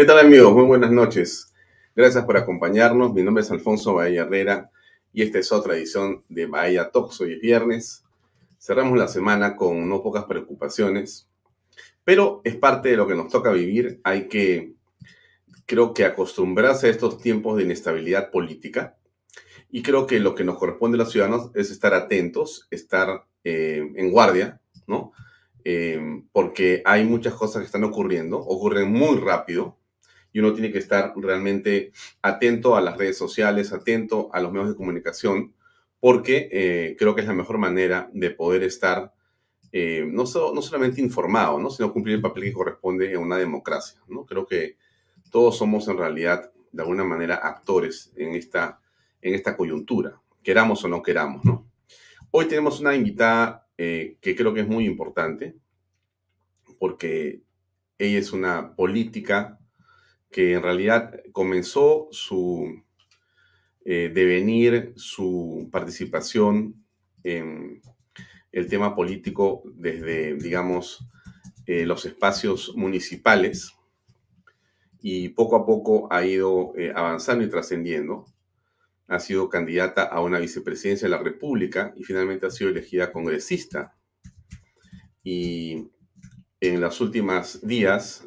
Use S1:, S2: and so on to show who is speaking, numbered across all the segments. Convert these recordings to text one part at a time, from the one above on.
S1: ¿Qué tal amigos? Muy buenas noches. Gracias por acompañarnos. Mi nombre es Alfonso Bahía Herrera y esta es otra edición de Bahía Talks. Hoy es viernes. Cerramos la semana con no pocas preocupaciones, pero es parte de lo que nos toca vivir. Hay que, creo que, acostumbrarse a estos tiempos de inestabilidad política y creo que lo que nos corresponde a los ciudadanos es estar atentos, estar eh, en guardia, ¿no? Eh, porque hay muchas cosas que están ocurriendo, ocurren muy rápido y uno tiene que estar realmente atento a las redes sociales, atento a los medios de comunicación, porque eh, creo que es la mejor manera de poder estar eh, no, no, solamente informado, ¿no? sino cumplir el papel que corresponde en una democracia. ¿no? Creo que todos somos en realidad, de alguna manera, actores en esta, en esta coyuntura, queramos o no queramos. ¿no? Hoy tenemos una invitada eh, que creo que es muy importante, porque ella es una política que en realidad comenzó su eh, devenir, su participación en el tema político desde, digamos, eh, los espacios municipales y poco a poco ha ido eh, avanzando y trascendiendo. Ha sido candidata a una vicepresidencia de la República y finalmente ha sido elegida congresista. Y en los últimos días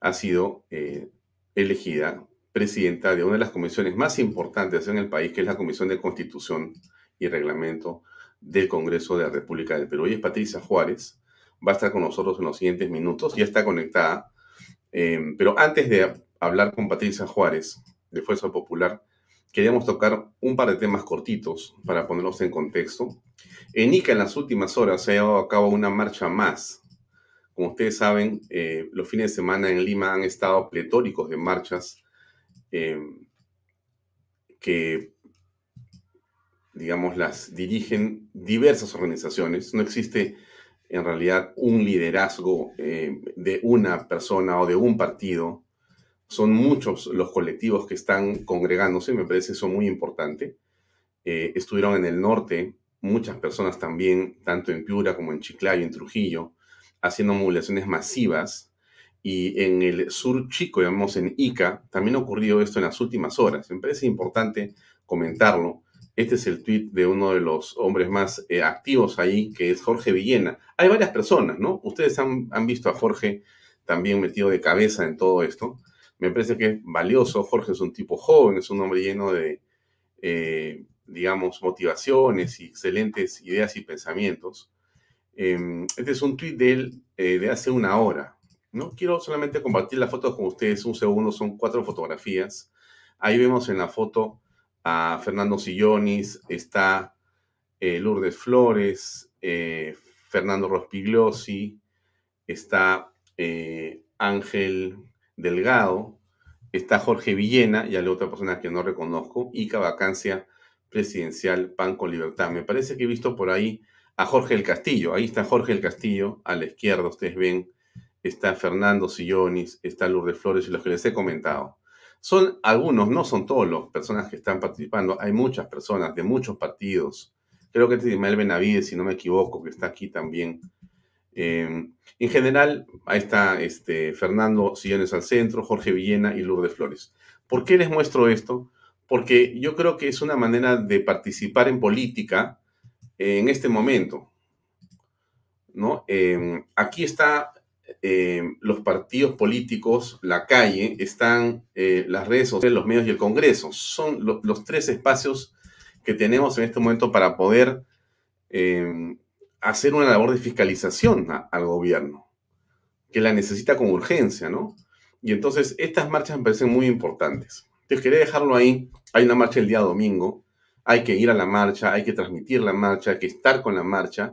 S1: ha sido eh, elegida presidenta de una de las comisiones más importantes en el país, que es la Comisión de Constitución y Reglamento del Congreso de la República del Perú. Y es Patricia Juárez, va a estar con nosotros en los siguientes minutos, ya está conectada. Em, pero antes de hablar con Patricia Juárez, de Fuerza Popular, queríamos tocar un par de temas cortitos para ponerlos en contexto. En ICA en las últimas horas se ha llevado a cabo una marcha más como ustedes saben, eh, los fines de semana en Lima han estado pletóricos de marchas em, que, digamos, las dirigen diversas organizaciones. No existe en realidad un liderazgo em, de una persona o de un partido. Son muchos los colectivos que están congregándose, me parece eso muy importante. Eh, estuvieron en el norte muchas personas también, tanto en Piura como en Chiclayo, en Trujillo haciendo movilizaciones masivas. Y en el sur chico, digamos en Ica, también ha ocurrido esto en las últimas horas. Me parece importante comentarlo. Este es el tweet de uno de los hombres más eh, activos ahí, que es Jorge Villena. Hay varias personas, ¿no? Ustedes han, visto a Jorge también metido de cabeza en todo esto. Me parece que es valioso. Jorge es un tipo joven, es un hombre lleno de, eh, digamos, motivaciones y excelentes ideas y pensamientos. Em, este es un tweet de él eh, de hace una hora. ¿no? Quiero solamente compartir la foto con ustedes, un segundo, son cuatro fotografías. Ahí vemos en la foto a Fernando Sillonis, está eh, Lourdes Flores, eh, Fernando Rospigliosi, está Ángel Delgado, está Jorge Villena y hay otra persona que no reconozco, Ica Vacancia Presidencial Pan con Libertad. Me parece que he visto por ahí a Jorge el Castillo. Ahí está Jorge el Castillo, a la izquierda ustedes ven, está Fernando Sillonis, está Lourdes Flores y los que les he comentado. Son algunos, no son todos los personas que están participando, hay muchas personas de muchos partidos. Creo que este es Ismael Benavides, si no me equivoco, que está aquí también. Em, en general, ahí está este, Fernando Sillones al centro, Jorge Villena y Lourdes Flores. ¿Por qué les muestro esto? Porque yo creo que es una manera de participar en política en este momento. ¿no? Em, aquí está em, los partidos políticos, la calle, están eh, las redes sociales, los medios y el Congreso. Son los tres espacios que tenemos en este momento para poder em, hacer una labor de fiscalización al gobierno, que la necesita con urgencia, ¿no? Y entonces estas marchas me parecen muy importantes. Entonces quería dejarlo ahí. Hay una marcha el día domingo hay que ir a la marcha, hay que transmitir la marcha, hay que estar con la marcha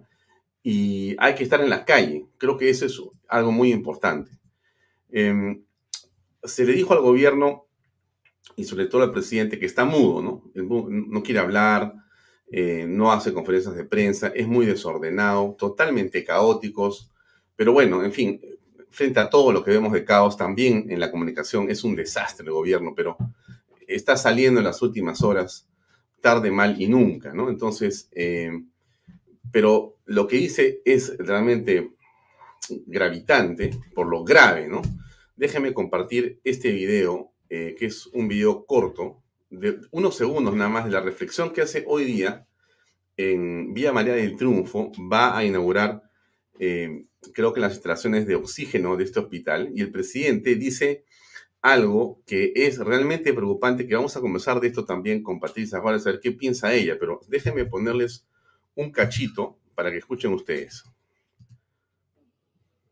S1: y hay que estar en la calle. Creo que eso es algo muy importante. Em, se le dijo al gobierno y sobre todo al presidente que está mudo, ¿no? No quiere hablar, eh, no hace conferencias de prensa, es muy desordenado, totalmente caóticos, pero bueno, en fin, frente a todo lo que vemos de caos, también en la comunicación es un desastre el gobierno, pero está saliendo en las últimas horas tarde, mal y nunca, ¿no? Entonces, eh, pero lo que dice es realmente gravitante por lo grave, ¿no? déjeme compartir este video, eh, que es un video corto, de unos segundos nada más, de la reflexión que hace hoy día en Vía María del Triunfo. Va a inaugurar, eh, creo que las instalaciones de oxígeno de este hospital, y el presidente dice algo que es realmente preocupante, que vamos a conversar de esto también con Patricia Juárez, a ver qué piensa ella, pero déjenme ponerles un cachito para que escuchen ustedes.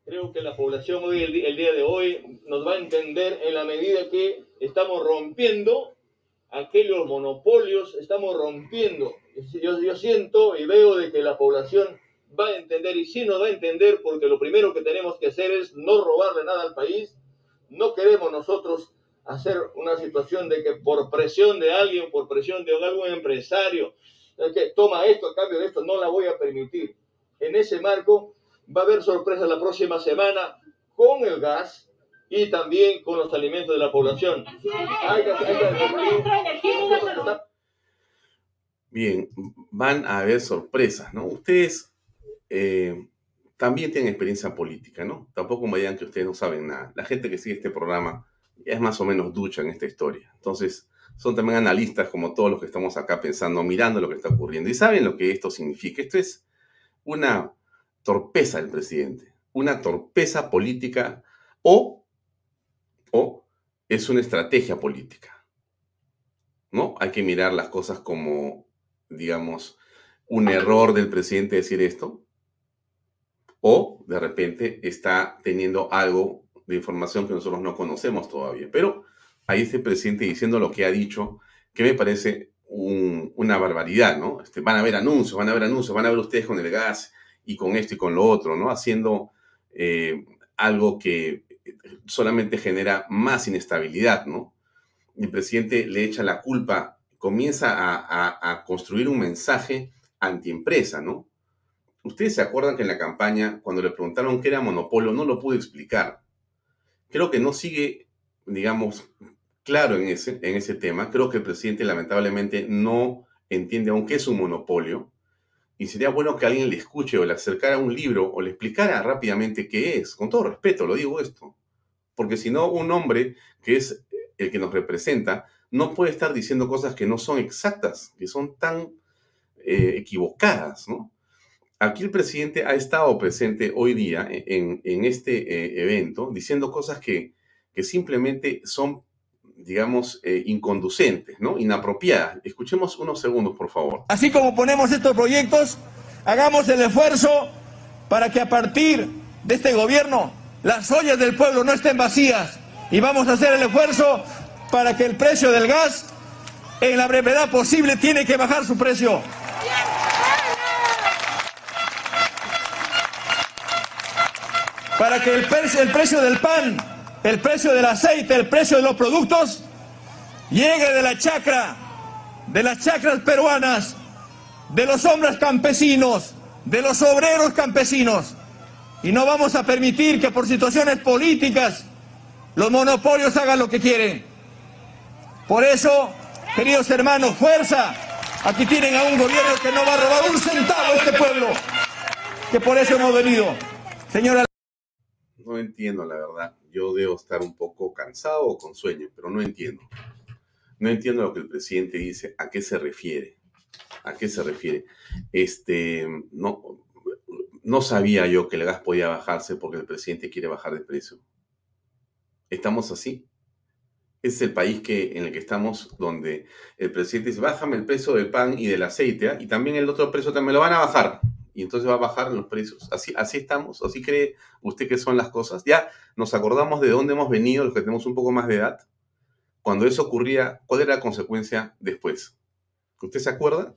S2: Creo que la población hoy, el, día de hoy, nos va a entender en la medida que estamos rompiendo aquellos monopolios, estamos rompiendo. Yo, yo siento y veo de que la población va a entender y sí nos va a entender porque lo primero que tenemos que hacer es no robarle nada al país, no queremos nosotros hacer una situación de que por presión de alguien, por presión de algún empresario, que toma esto a cambio de esto, no la voy a permitir. En ese marco va a haber sorpresas la próxima semana con el gas y también con los alimentos de la población.
S1: Bien, van a haber sorpresas, ¿no? Ustedes eh, también tienen experiencia política, ¿no? Tampoco me digan que ustedes no saben nada. La gente que sigue este programa es más o menos ducha en esta historia. Entonces, son también analistas como todos los que estamos acá pensando, mirando lo que está ocurriendo. Y saben lo que esto significa. Esto es una torpeza del presidente, una torpeza política o, o es una estrategia política. ¿No? Hay que mirar las cosas como, digamos, un error del presidente decir esto, o de repente está teniendo algo de información que nosotros no conocemos todavía. Pero ahí está el presidente diciendo lo que ha dicho, que me parece una barbaridad, ¿no? Este, van a haber anuncios, van a haber anuncios, van a ver ustedes con el gas y con esto y con lo otro, ¿no? Haciendo eh, algo que solamente genera más inestabilidad, ¿no? El presidente le echa la culpa, comienza a, a construir un mensaje antiempresa, ¿no? Ustedes se acuerdan que en la campaña, cuando le preguntaron qué era monopolio, no lo pude explicar. Creo que no sigue, digamos, claro en ese, en ese tema. Creo que el presidente lamentablemente no entiende aún qué es un monopolio. Y sería bueno que alguien le escuche o le acercara un libro o le explicara rápidamente qué es. Con todo respeto, lo digo esto. Porque si no, un hombre que es el que nos representa no puede estar diciendo cosas que no son exactas, que son tan eh, equivocadas, ¿no? Aquí el presidente ha estado presente hoy día en, este eh, evento diciendo cosas que, que simplemente son, digamos, eh, inconducentes, ¿no? Inapropiadas. Escuchemos unos segundos, por favor.
S3: Así como ponemos estos proyectos, hagamos el esfuerzo para que a partir de este gobierno las ollas del pueblo no estén vacías y vamos a hacer el esfuerzo para que el precio del gas en la brevedad posible tiene que bajar su precio. Para que el precio, el precio del pan, el precio del aceite, el precio de los productos llegue de la chacra, de las chacras peruanas, de los hombres campesinos, de los obreros campesinos. Y no vamos a permitir que por situaciones políticas los monopolios hagan lo que quieren. Por eso, queridos hermanos, fuerza. Aquí tienen a un gobierno que no va a robar un centavo a este pueblo. Que por eso hemos venido. Señora
S1: no entiendo la verdad. Yo debo estar un poco cansado o con sueño, pero no entiendo. No entiendo lo que el presidente dice, a qué se refiere. ¿A qué se refiere? Este, no, no sabía yo que el gas podía bajarse porque el presidente quiere bajar de precio. ¿Estamos así? Es el país que, en el que estamos donde el presidente dice, bájame el precio del pan y del aceite, ¿ah? y también el otro precio también lo van a bajar y entonces va a bajar los precios. Así, así estamos, así cree usted que son las cosas. Ya nos acordamos de dónde hemos venido, los que tenemos un poco más de edad. Cuando eso ocurría, ¿cuál era la consecuencia después? ¿Usted se acuerda?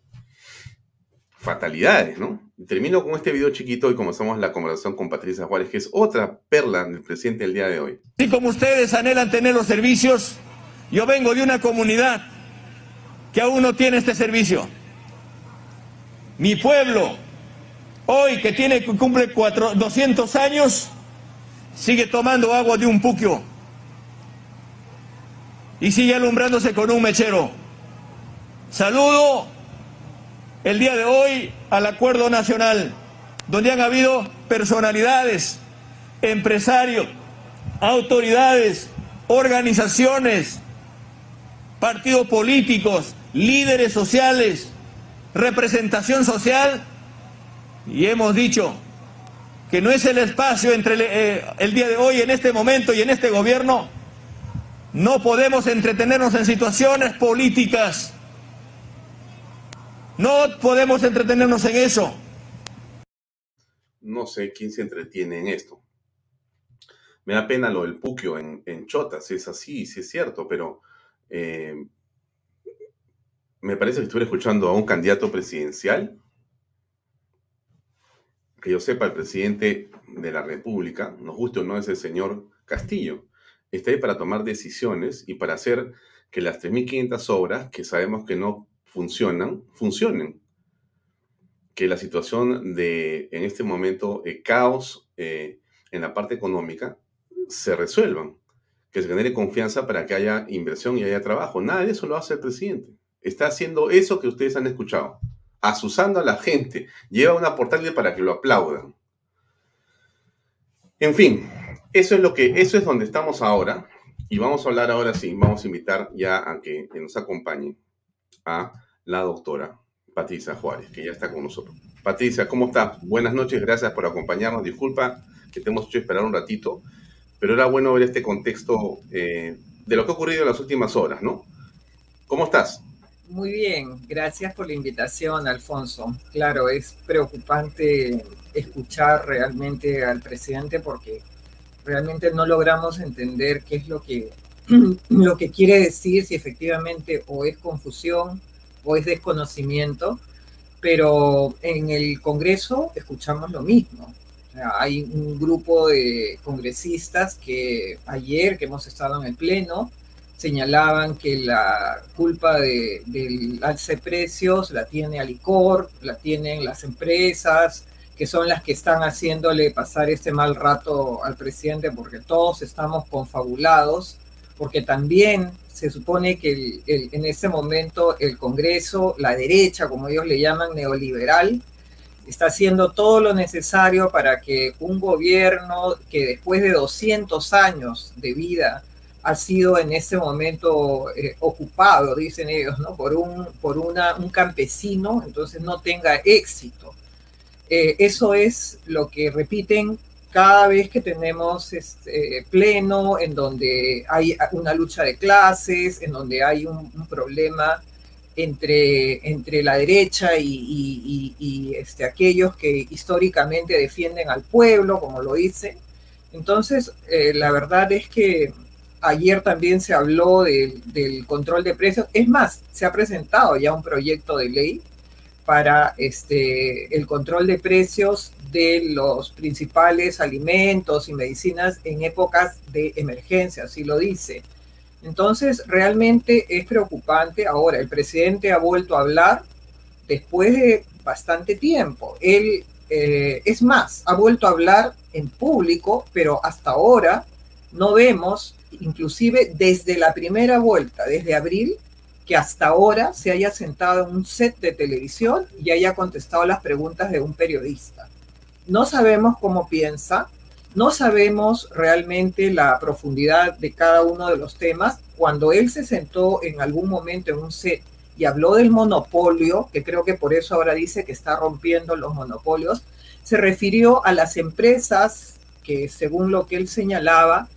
S1: Fatalidades, ¿no? termino con este video chiquito y comenzamos la conversación con Patricia Juárez, que es otra perla del presidente el día de hoy.
S3: Así como ustedes anhelan tener los servicios, yo vengo de una comunidad que aún no tiene este servicio. Mi pueblo, Hoy que tiene cumple 200 años, sigue tomando agua de un puquio y sigue alumbrándose con un mechero. Saludo el día de hoy al acuerdo nacional, donde han habido personalidades, empresarios, autoridades, organizaciones, partidos políticos, líderes sociales, representación social, y hemos dicho que no es el espacio entre el, eh, el, día de hoy, en este momento y en este gobierno, no podemos entretenernos en situaciones políticas, no podemos entretenernos en eso.
S1: No sé quién se entretiene en esto. Me da pena lo del puquio en, en Chota, si es así, si es cierto, pero eh, me parece que estuviera escuchando a un candidato presidencial. Que yo sepa, el presidente de la República, nos guste o no, es el señor Castillo. Está ahí para tomar decisiones y para hacer que las 3.500 obras que sabemos que no funcionan, funcionen. Que la situación de, en este momento, eh, caos eh, en la parte económica se resuelvan. Que se genere confianza para que haya inversión y haya trabajo. Nada de eso lo hace el presidente está haciendo eso que ustedes han escuchado, asusando a la gente, lleva una portal para que lo aplaudan. En fin, eso es lo que, eso es donde estamos ahora, y vamos a hablar ahora sí, vamos a invitar ya a que, nos acompañe a la doctora Patricia Juárez, que ya está con nosotros. Patricia, ¿cómo estás? Buenas noches, gracias por acompañarnos. Disculpa que te hemos hecho esperar un ratito, pero era bueno ver este contexto eh, de lo que ha ocurrido en las últimas horas, ¿no? ¿Cómo estás?
S4: Muy bien, gracias por la invitación, Alfonso. Claro, es preocupante escuchar realmente al presidente porque realmente no logramos entender qué es lo que, lo que quiere decir, si efectivamente o es confusión o es desconocimiento, pero en el Congreso escuchamos lo mismo. hay un grupo de congresistas que ayer que hemos estado en el Pleno, señalaban que la culpa de, del alza de precios la tiene Alicor, la tienen las empresas, que son las que están haciéndole pasar este mal rato al presidente porque todos estamos confabulados, porque también se supone que en este momento el Congreso, la derecha, como ellos le llaman, neoliberal, está haciendo todo lo necesario para que un gobierno que después de 200 años de vida ha sido en este momento eh, ocupado, dicen ellos, ¿no? por, un, por una, un campesino, entonces no tenga éxito. Eh, eso es lo que repiten cada vez que tenemos este, pleno, en donde hay una lucha de clases, en donde hay un, problema entre, entre la derecha y, y, este, aquellos que históricamente defienden al pueblo, como lo dicen. Entonces, eh, la verdad es que Ayer también se habló del control de precios. Es más, se ha presentado ya un proyecto de ley para este, el control de precios de los principales alimentos y medicinas en épocas de emergencia, así lo dice. Entonces, realmente es preocupante. Ahora, el presidente ha vuelto a hablar después de bastante tiempo. Él, eh, es más, ha vuelto a hablar en público, pero hasta ahora no vemos inclusive desde la primera vuelta, desde abril, que hasta ahora se haya sentado en un set de televisión y haya contestado las preguntas de un periodista. No sabemos cómo piensa, no sabemos realmente la profundidad de cada uno de los temas. Cuando él se sentó en algún momento en un set y habló del monopolio, que creo que por eso ahora dice que está rompiendo los monopolios, se refirió a las empresas que, según lo que él señalaba,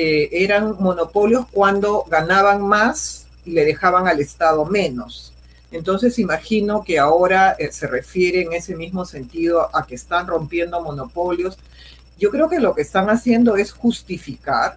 S4: eh, eran monopolios cuando ganaban más y le dejaban al Estado menos. Entonces imagino que ahora eh, se refiere en ese mismo sentido a que están rompiendo monopolios. Yo creo que lo que están haciendo es justificar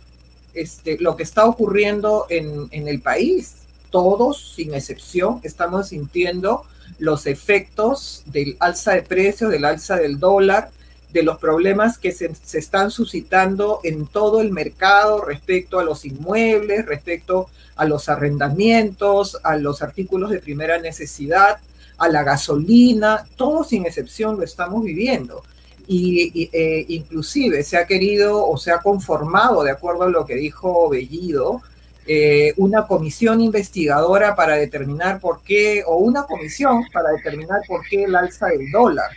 S4: este, lo que está ocurriendo en, en el país. Todos, sin excepción, estamos sintiendo los efectos del alza de precios, del alza del dólar, de los problemas que se, están suscitando en todo el mercado respecto a los inmuebles, respecto a los arrendamientos, a los artículos de primera necesidad, a la gasolina, todo sin excepción lo estamos viviendo. Y, eh, inclusive se ha querido o se ha conformado, de acuerdo a lo que dijo Bellido, eh, una comisión investigadora para determinar por qué, o una comisión para determinar por qué el alza del dólar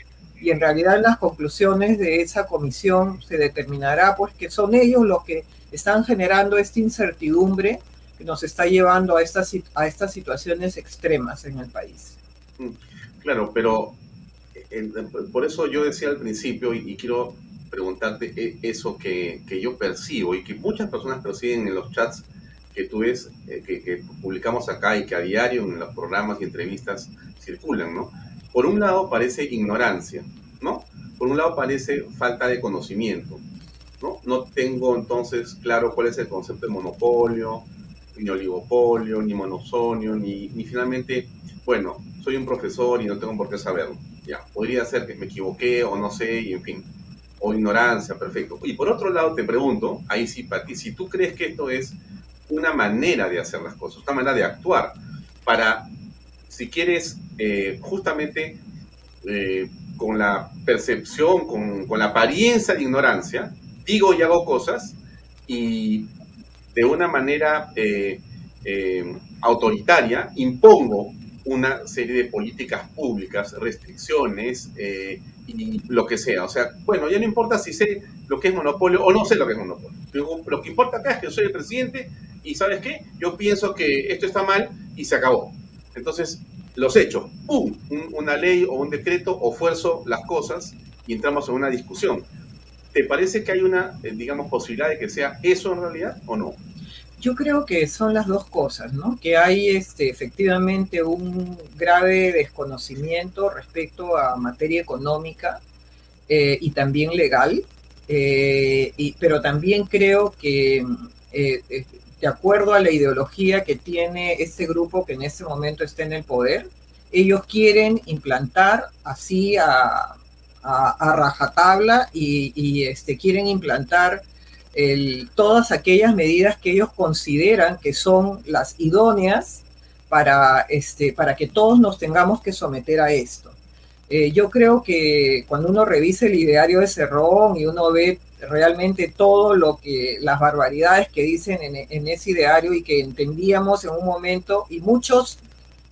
S4: y en realidad en las conclusiones de esa comisión se determinará pues que son ellos los que están generando esta incertidumbre que nos está llevando a estas, a estas situaciones extremas en el país.
S1: Mm, claro, pero eh, por eso yo decía al principio y, quiero preguntarte eh, eso que, que, yo percibo y que muchas personas perciben en los chats que tú ves, eh, que, publicamos acá y que a diario en los programas y entrevistas circulan, ¿no? Por un lado parece ignorancia, ¿no? Por un lado parece falta de conocimiento, ¿no? No tengo entonces claro cuál es el concepto de monopolio, ni oligopolio, ni monosonio, ni, ni finalmente, bueno, soy un profesor y no tengo por qué saberlo. Ya, podría ser que me equivoqué o no sé, y en fin, o ignorancia, perfecto. Y por otro lado te pregunto, ahí sí, Pati, si tú crees que esto es una manera de hacer las cosas, una manera de actuar para si quieres, eh, justamente eh, con la percepción, con, la apariencia de ignorancia, digo y hago cosas y de una manera eh, autoritaria impongo una serie de políticas públicas, restricciones y lo que sea. O sea, bueno, ya no importa si sé lo que es monopolio o no sé lo que es monopolio. Lo que importa acá es que yo soy el presidente y ¿sabes qué? Yo pienso que esto está mal y se acabó. Entonces, los hechos, ¡pum! una ley o un decreto, o fuerzo las cosas y entramos en una discusión. ¿Te parece que hay una, eh, digamos, posibilidad de que sea eso en realidad o no?
S4: Yo creo que son las dos cosas, ¿no? Que hay este, efectivamente un grave desconocimiento respecto a materia económica eh, y también legal, eh, pero también creo que de acuerdo a la ideología que tiene este grupo que en este momento está en el poder, ellos quieren implantar así a, rajatabla y, este, quieren implantar todas aquellas medidas que ellos consideran que son las idóneas para, este, para que todos nos tengamos que someter a esto. Eh, yo creo que cuando uno revisa el ideario de Cerrón y uno ve realmente todo lo que, las barbaridades que dicen en, ese ideario y que entendíamos en un momento, y muchos,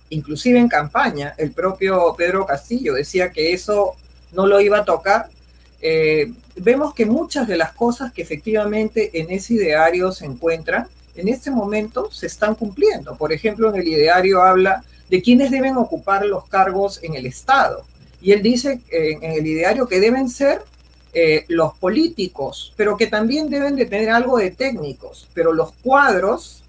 S4: inclusive en campaña, el propio Pedro Castillo decía que eso no lo iba a tocar. Eh, vemos que muchas de las cosas que efectivamente en ese ideario se encuentran, en este momento se están cumpliendo. Por ejemplo, en el ideario habla de quienes deben ocupar los cargos en el Estado. Y él dice en el ideario que deben ser eh, los políticos, pero que también deben de tener algo de técnicos, pero los cuadros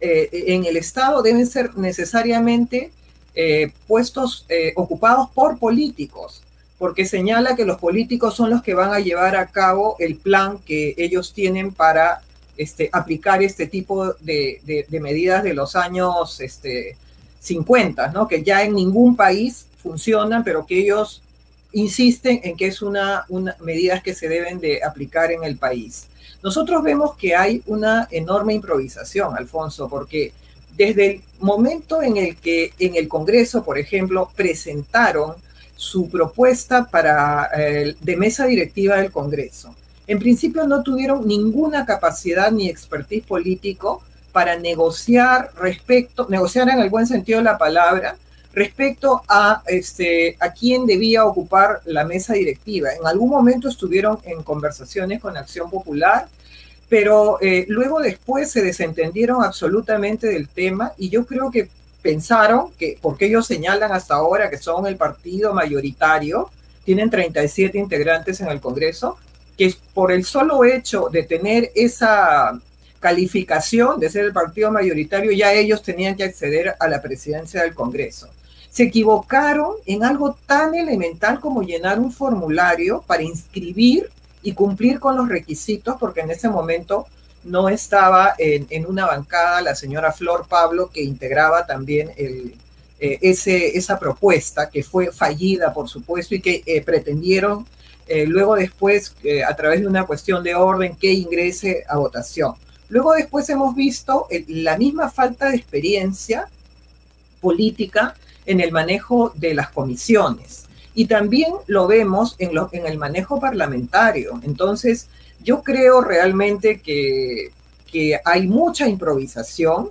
S4: eh, en el Estado deben ser necesariamente eh, puestos ocupados por políticos, porque señala que los políticos son los que van a llevar a cabo el plan que ellos tienen para este, aplicar este tipo de, medidas de los años este, 50, ¿no? que ya en ningún país funcionan, pero que ellos insisten en que es una, una medidas que se deben de aplicar en el país. Nosotros vemos que hay una enorme improvisación, Alfonso, porque desde el momento en el que en el Congreso, por ejemplo, presentaron su propuesta para eh, de mesa directiva del Congreso, en principio no tuvieron ninguna capacidad ni expertise político para negociar respecto, negociar en el buen sentido de la palabra, respecto a, este, a quién debía ocupar la mesa directiva. En algún momento estuvieron en conversaciones con Acción Popular, pero eh, luego después se desentendieron absolutamente del tema y yo creo que pensaron que, porque ellos señalan hasta ahora que son el partido mayoritario, tienen 37 integrantes en el Congreso, que por el solo hecho de tener esa calificación de ser el partido mayoritario, ya ellos tenían que acceder a la presidencia del Congreso se equivocaron en algo tan elemental como llenar un formulario para inscribir y cumplir con los requisitos, porque en ese momento no estaba en, una bancada la señora Flor Pablo, que integraba también el, eh, ese, esa propuesta, que fue fallida, por supuesto, y que eh, pretendieron eh, luego después, a través de una cuestión de orden, que ingrese a votación. Luego después hemos visto la misma falta de experiencia política en el manejo de las comisiones. Y también lo vemos en, el manejo parlamentario. Entonces, yo creo realmente que, que hay mucha improvisación.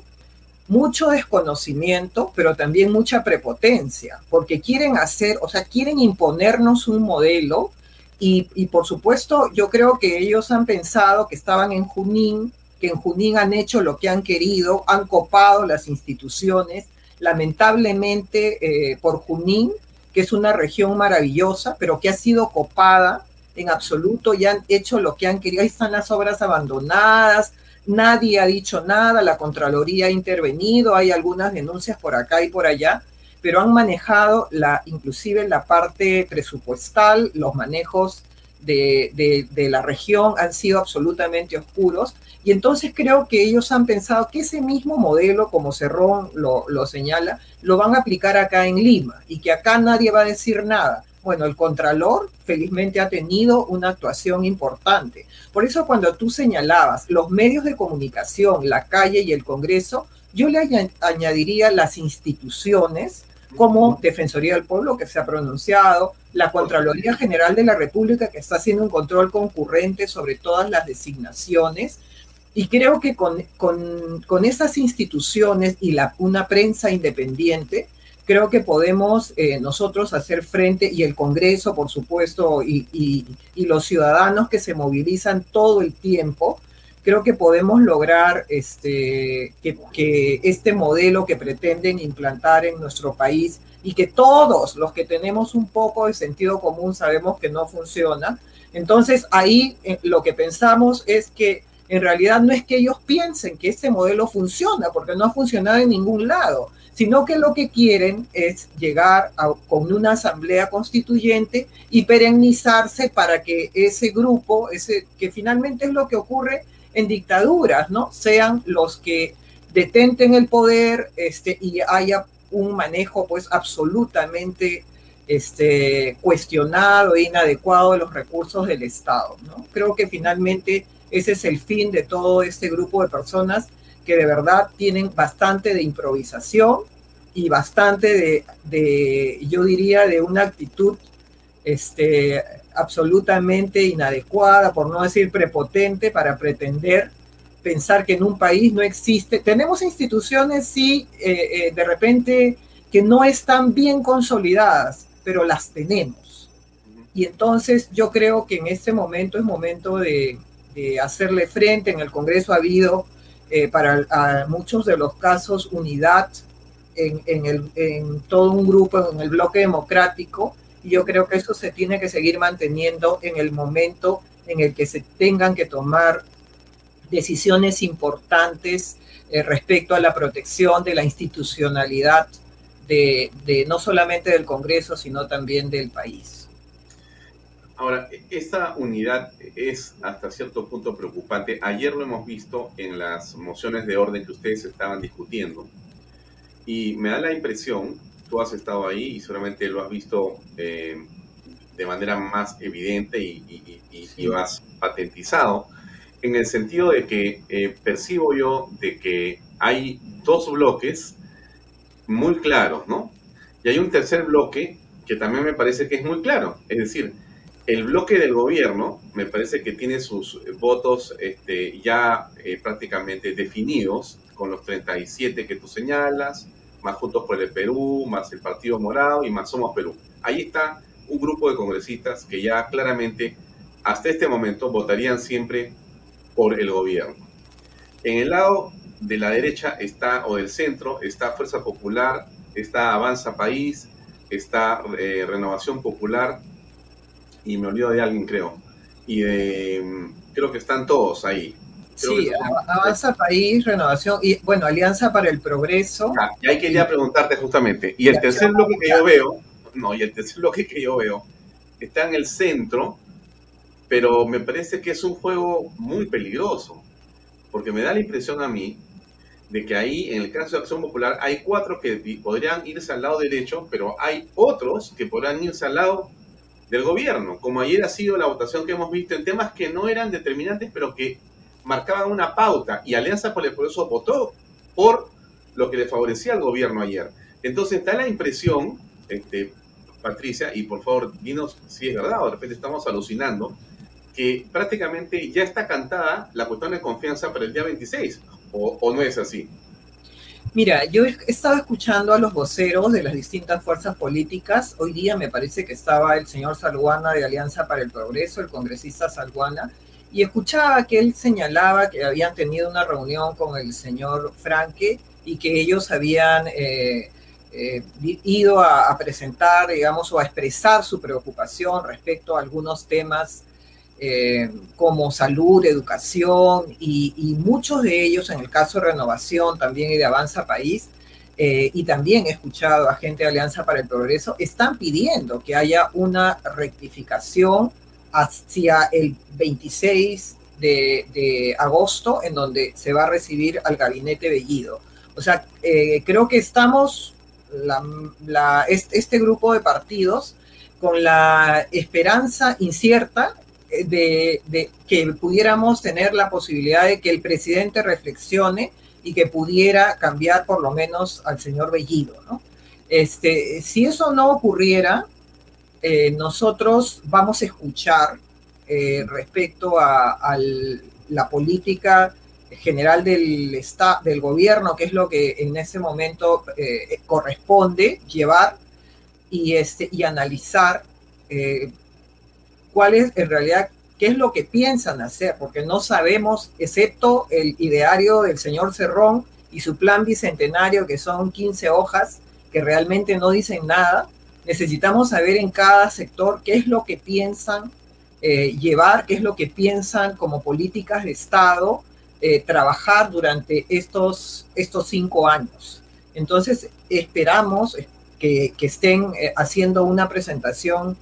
S4: mucho desconocimiento, pero también mucha prepotencia, porque quieren hacer, o sea, quieren imponernos un modelo y, y, por supuesto yo creo que ellos han pensado que estaban en Junín, que en Junín han hecho lo que han querido, han copado las instituciones, lamentablemente eh, por Junín, que es una región maravillosa, pero que ha sido copada en absoluto y han hecho lo que han querido. Ahí están las obras abandonadas, nadie ha dicho nada, la Contraloría ha intervenido, hay algunas denuncias por acá y por allá, pero han manejado la, inclusive la parte presupuestal, los manejos de, de, la región han sido absolutamente oscuros. Y entonces creo que ellos han pensado que ese mismo modelo, como Cerrón lo, lo señala, lo van a aplicar acá en Lima y que acá nadie va a decir nada. Bueno, el Contralor felizmente ha tenido una actuación importante. Por eso cuando tú señalabas los medios de comunicación, la calle y el Congreso, yo le añadiría las instituciones como Defensoría del Pueblo, que se ha pronunciado, la Contraloría General de la República, que está haciendo un control concurrente sobre todas las designaciones. Y creo que con, con, con esas instituciones y la, una prensa independiente, creo que podemos eh, nosotros hacer frente, y el Congreso, por supuesto, y, y, y, los ciudadanos que se movilizan todo el tiempo, creo que podemos lograr este, que, este modelo que pretenden implantar en nuestro país y que todos los que tenemos un poco de sentido común sabemos que no funciona. Entonces ahí eh, lo que pensamos es que en realidad no es que ellos piensen que este modelo funciona, porque no ha funcionado en ningún lado, sino que lo que quieren es llegar a, con una asamblea constituyente y perennizarse para que ese grupo, ese, que finalmente es lo que ocurre en dictaduras, ¿no? Sean los que detenten el poder este, y haya un manejo pues absolutamente este, cuestionado e inadecuado de los recursos del Estado, ¿no? Creo que finalmente ese es el fin de todo este grupo de personas que de verdad tienen bastante de improvisación y bastante de, de yo diría, de una actitud este, absolutamente inadecuada, por no decir prepotente, para pretender pensar que en un país no existe. Tenemos instituciones, sí, eh, eh, de repente que no están bien consolidadas, pero las tenemos. Y entonces yo creo que en este momento es momento de, hacerle frente. En el Congreso ha habido eh, para muchos de los casos unidad en todo un grupo, en el bloque democrático, y yo creo que eso se tiene que seguir manteniendo en el momento en el que se tengan que tomar decisiones importantes eh, respecto a la protección de la institucionalidad de, de, no solamente del Congreso, sino también del país.
S1: Ahora, esta unidad es hasta cierto punto preocupante. Ayer lo hemos visto en las mociones de orden que ustedes estaban discutiendo. Y me da la impresión, tú has estado ahí y seguramente lo has visto eh, de manera más evidente y, y, y, y, lo has patentizado, en el sentido de que eh, percibo yo de que hay dos bloques muy claros, ¿no? Y hay un tercer bloque que también me parece que es muy claro. Es decir, el bloque del gobierno me parece que tiene sus votos este, ya eh, prácticamente definidos con los 37 que tú señalas, más Juntos por el Perú, más el Partido Morado y más Somos Perú. Ahí está un grupo de congresistas que ya claramente hasta este momento votarían siempre por el gobierno. En el lado de la derecha está, o del centro, está Fuerza Popular, está Avanza País, está eh, Renovación Popular, y me olvido de alguien, creo. Y de, creo que están todos ahí.
S4: Sí, Avanza País, Renovación y bueno, Alianza para el Progreso.
S1: Ah, y ahí quería preguntarte justamente. Y el tercer bloque que yo veo, no, y el tercer bloque que yo veo, está en el centro, pero me parece que es un juego muy peligroso, porque me da la impresión a mí de que ahí, en el caso de Acción Popular, hay cuatro que podrían irse al lado derecho, pero hay otros que podrán irse al lado del gobierno, como ayer ha sido la votación que hemos visto en temas que no eran determinantes, pero que marcaban una pauta y Alianza por el Progreso votó por lo que le favorecía al gobierno ayer. Entonces da la impresión, este, Patricia, y por favor dinos si es verdad o de repente estamos alucinando, que prácticamente ya está cantada la cuestión de confianza para el día 26, o, no es así.
S4: Mira, yo he estado escuchando a los voceros de las distintas fuerzas políticas. Hoy día me parece que estaba el señor Salguana de Alianza para el Progreso, el congresista Salguana, y escuchaba que él señalaba que habían tenido una reunión con el señor Franque y que ellos habían eh, eh, ido a, a, presentar, digamos, o a expresar su preocupación respecto a algunos temas eh, como salud, educación y, y, muchos de ellos, en el caso de renovación también y de Avanza País, eh, y también he escuchado a gente de Alianza para el Progreso, están pidiendo que haya una rectificación hacia el 26 de, de, agosto, en donde se va a recibir al gabinete Bellido. O sea, eh, creo que estamos, la, este grupo de partidos, con la esperanza incierta de, de, que pudiéramos tener la posibilidad de que el presidente reflexione y que pudiera cambiar por lo menos al señor Bellido, ¿no? Este, si eso no ocurriera, eh, nosotros vamos a escuchar eh, respecto a, la política general del, del gobierno, que es lo que en ese momento eh, corresponde llevar y, este, y analizar cuál es en realidad qué es lo que piensan hacer, porque no sabemos, excepto el ideario del señor Cerrón y su plan bicentenario, que son 15 hojas, que realmente no dicen nada. Necesitamos saber en cada sector qué es lo que piensan eh, llevar, qué es lo que piensan como políticas de Estado eh, trabajar durante estos, estos cinco años. Entonces, esperamos que, que estén eh, haciendo una presentación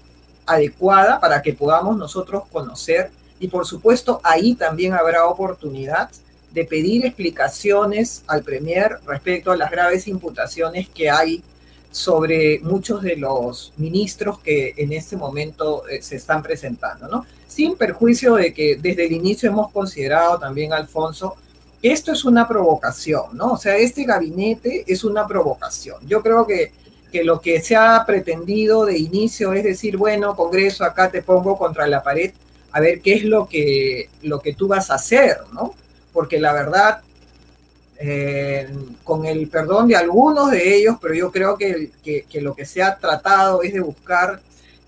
S4: adecuada para que podamos nosotros conocer y por supuesto ahí también habrá oportunidad de pedir explicaciones al Premier respecto a las graves imputaciones que hay sobre muchos de los ministros que en este momento eh, se están presentando, ¿no? Sin perjuicio de que desde el inicio hemos considerado también, Alfonso, que esto es una provocación, ¿no? O sea, este gabinete es una provocación. Yo creo que que lo que se ha pretendido de inicio es decir, bueno, Congreso, acá te pongo contra la pared, a ver qué es lo que, lo que tú vas a hacer, ¿no? Porque la verdad, eh, con el perdón de algunos de ellos, pero yo creo que, que, que, lo que se ha tratado es de buscar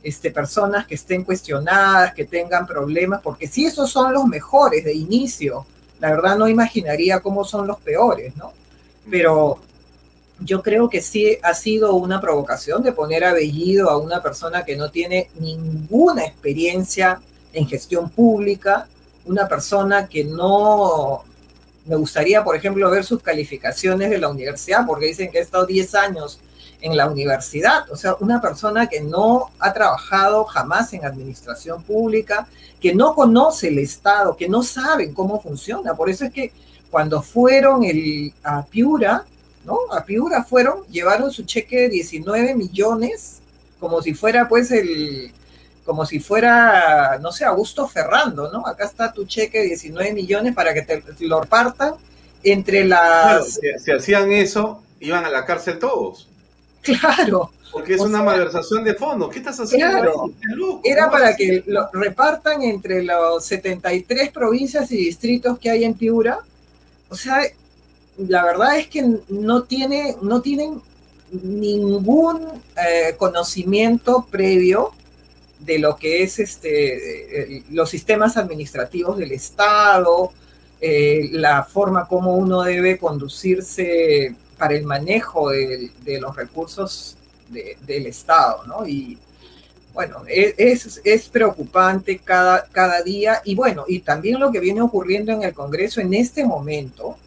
S4: este, personas que estén cuestionadas, que tengan problemas, porque si esos son los mejores de inicio, la verdad no imaginaría cómo son los peores, ¿no? Pero yo creo que sí ha sido una provocación de poner abellido a una persona que no tiene ninguna experiencia en gestión pública, una persona que no, me gustaría, por ejemplo, ver sus calificaciones de la universidad, porque dicen que ha estado 10 años en la universidad, o sea, una persona que no ha trabajado jamás en administración pública, que no conoce el Estado, que no saben cómo funciona. Por eso es que cuando fueron el, a Piura, ¿no? A Piura fueron, llevaron su cheque de 19 millones, como si fuera pues el, como si fuera, no sé, Augusto Ferrando, ¿no? Acá está tu cheque de 19 millones para que te lo repartan entre las...
S1: Claro, si, hacían eso, iban a la cárcel todos.
S4: Claro.
S1: Porque es una sea, malversación de fondos. ¿Qué estás haciendo?
S4: Claro. Era para que lo repartan entre los 73 provincias y distritos que hay en Piura. O sea, la verdad es que no, tiene, no tienen ningún eh, conocimiento previo de lo que es este, los sistemas administrativos del Estado, eh, la forma como uno debe conducirse para el manejo de, los recursos de, del Estado, ¿no? Y bueno, es, es preocupante cada, cada día y bueno, y también lo que viene ocurriendo en el Congreso en este momento,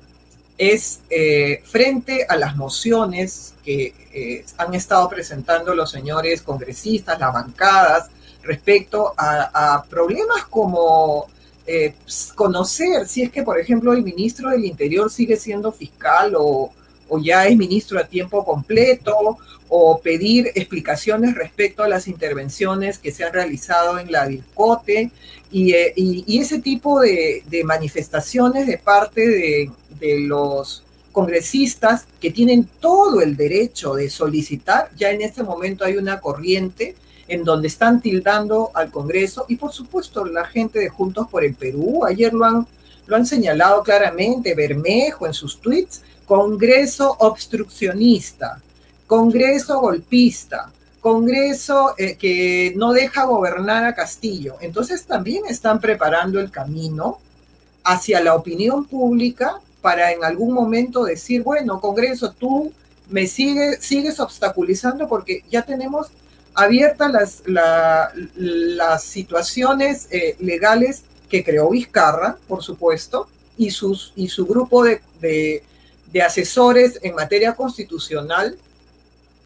S4: es eh, frente a las mociones que eh, han estado presentando los señores congresistas, las bancadas, respecto a, problemas como eh, conocer si es que, por ejemplo, el ministro del Interior sigue siendo fiscal o, o ya es ministro a tiempo completo, o pedir explicaciones respecto a las intervenciones que se han realizado en la DIRCOTE y, eh, y, y ese tipo de, de, manifestaciones de parte de, de, los congresistas que tienen todo el derecho de solicitar. Ya en este momento hay una corriente en donde están tildando al Congreso y por supuesto la gente de Juntos por el Perú, ayer lo han lo han señalado claramente Bermejo en sus tweets, Congreso obstruccionista, Congreso golpista, Congreso eh, que no deja gobernar a Castillo. Entonces también están preparando el camino hacia la opinión pública para en algún momento decir, bueno, Congreso, tú me sigues, obstaculizando porque ya tenemos abiertas las, las situaciones eh, legales que creó Vizcarra, por supuesto, y, sus, y su grupo de, de asesores en materia constitucional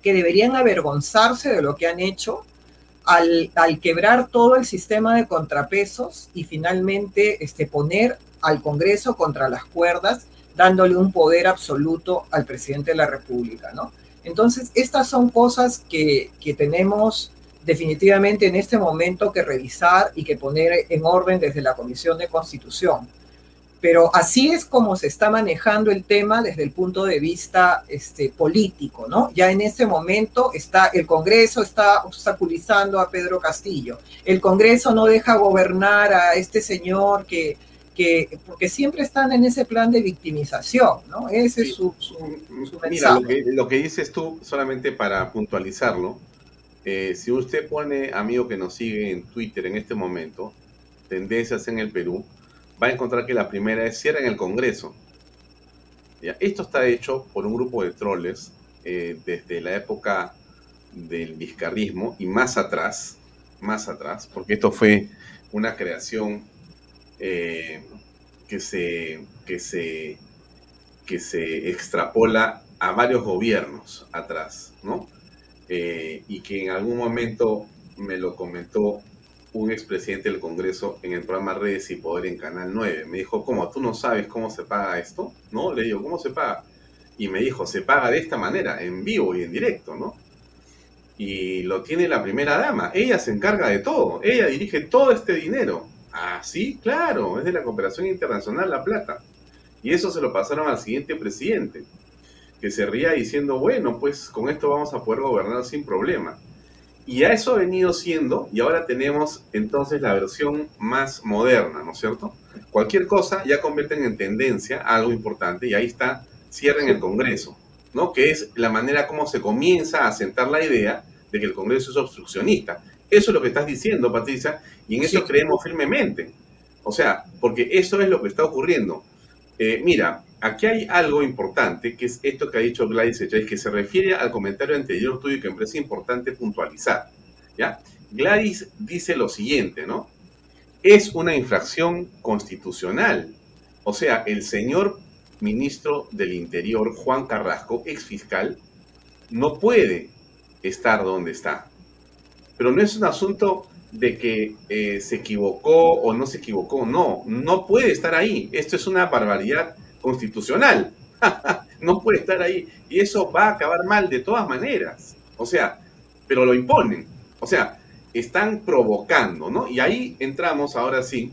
S4: que deberían avergonzarse de lo que han hecho al, quebrar todo el sistema de contrapesos y finalmente este, poner al Congreso contra las cuerdas, dándole un poder absoluto al presidente de la República, ¿no? Entonces, estas son cosas que, que tenemos definitivamente en este momento que revisar y que poner en orden desde la Comisión de Constitución pero así es como se está manejando el tema desde el punto de vista este, político, ¿no? Ya en este momento está el Congreso está obstaculizando a Pedro Castillo, el Congreso no deja gobernar a este señor que, que porque siempre están en ese plan de victimización, ¿no? Ese es su, su,
S1: mensaje. Mira, lo que, dices tú, solamente para puntualizarlo, eh, si usted pone, amigo que nos sigue en Twitter en este momento, tendencias en el Perú, va a encontrar que la primera es cierra en el Congreso. ¿Ya? Esto está hecho por un grupo de troles eh, desde la época del vizcarrismo y más atrás, más atrás, porque esto fue una creación eh, que, se, que, se, que se extrapola a varios gobiernos atrás, ¿no? Eh, y que en algún momento me lo comentó un expresidente del Congreso en el programa Redes y Poder en Canal 9. Me dijo, ¿cómo? ¿Tú no sabes cómo se paga esto? ¿No? Le digo, ¿cómo se paga? Y me dijo, se paga de esta manera, en vivo y en directo, ¿no? Y lo tiene la primera dama. Ella se encarga de todo. Ella dirige todo este dinero. Ah, sí, claro, es de la cooperación internacional La Plata. Y eso se lo pasaron al siguiente presidente, que se ría diciendo, bueno, pues con esto vamos a poder gobernar sin problema. Y a eso ha venido siendo, y ahora tenemos entonces la versión más moderna, ¿no es cierto? Cualquier cosa ya convierten en tendencia algo importante, y ahí está, cierren el Congreso, ¿no? Que es la manera como se comienza a sentar la idea de que el Congreso es obstruccionista. Eso es lo que estás diciendo, Patricia, y en eso creemos firmemente. O sea, porque eso es lo que está ocurriendo. Eh, mira, aquí hay algo importante, que es esto que ha dicho Gladys Echáiz, que se refiere al comentario anterior tuyo que me parece importante puntualizar. ¿ya? Gladys dice lo siguiente, ¿no? Es una infracción constitucional. O sea, el señor ministro del Interior, Juan Carrasco, ex fiscal, no puede estar donde está. Pero no es un asunto de que eh, se equivocó o no se equivocó, no, no puede estar ahí. Esto es una barbaridad constitucional. no puede estar ahí. Y eso va a acabar mal de todas maneras. O sea, pero lo imponen. O sea, están provocando, ¿no? Y ahí entramos ahora sí,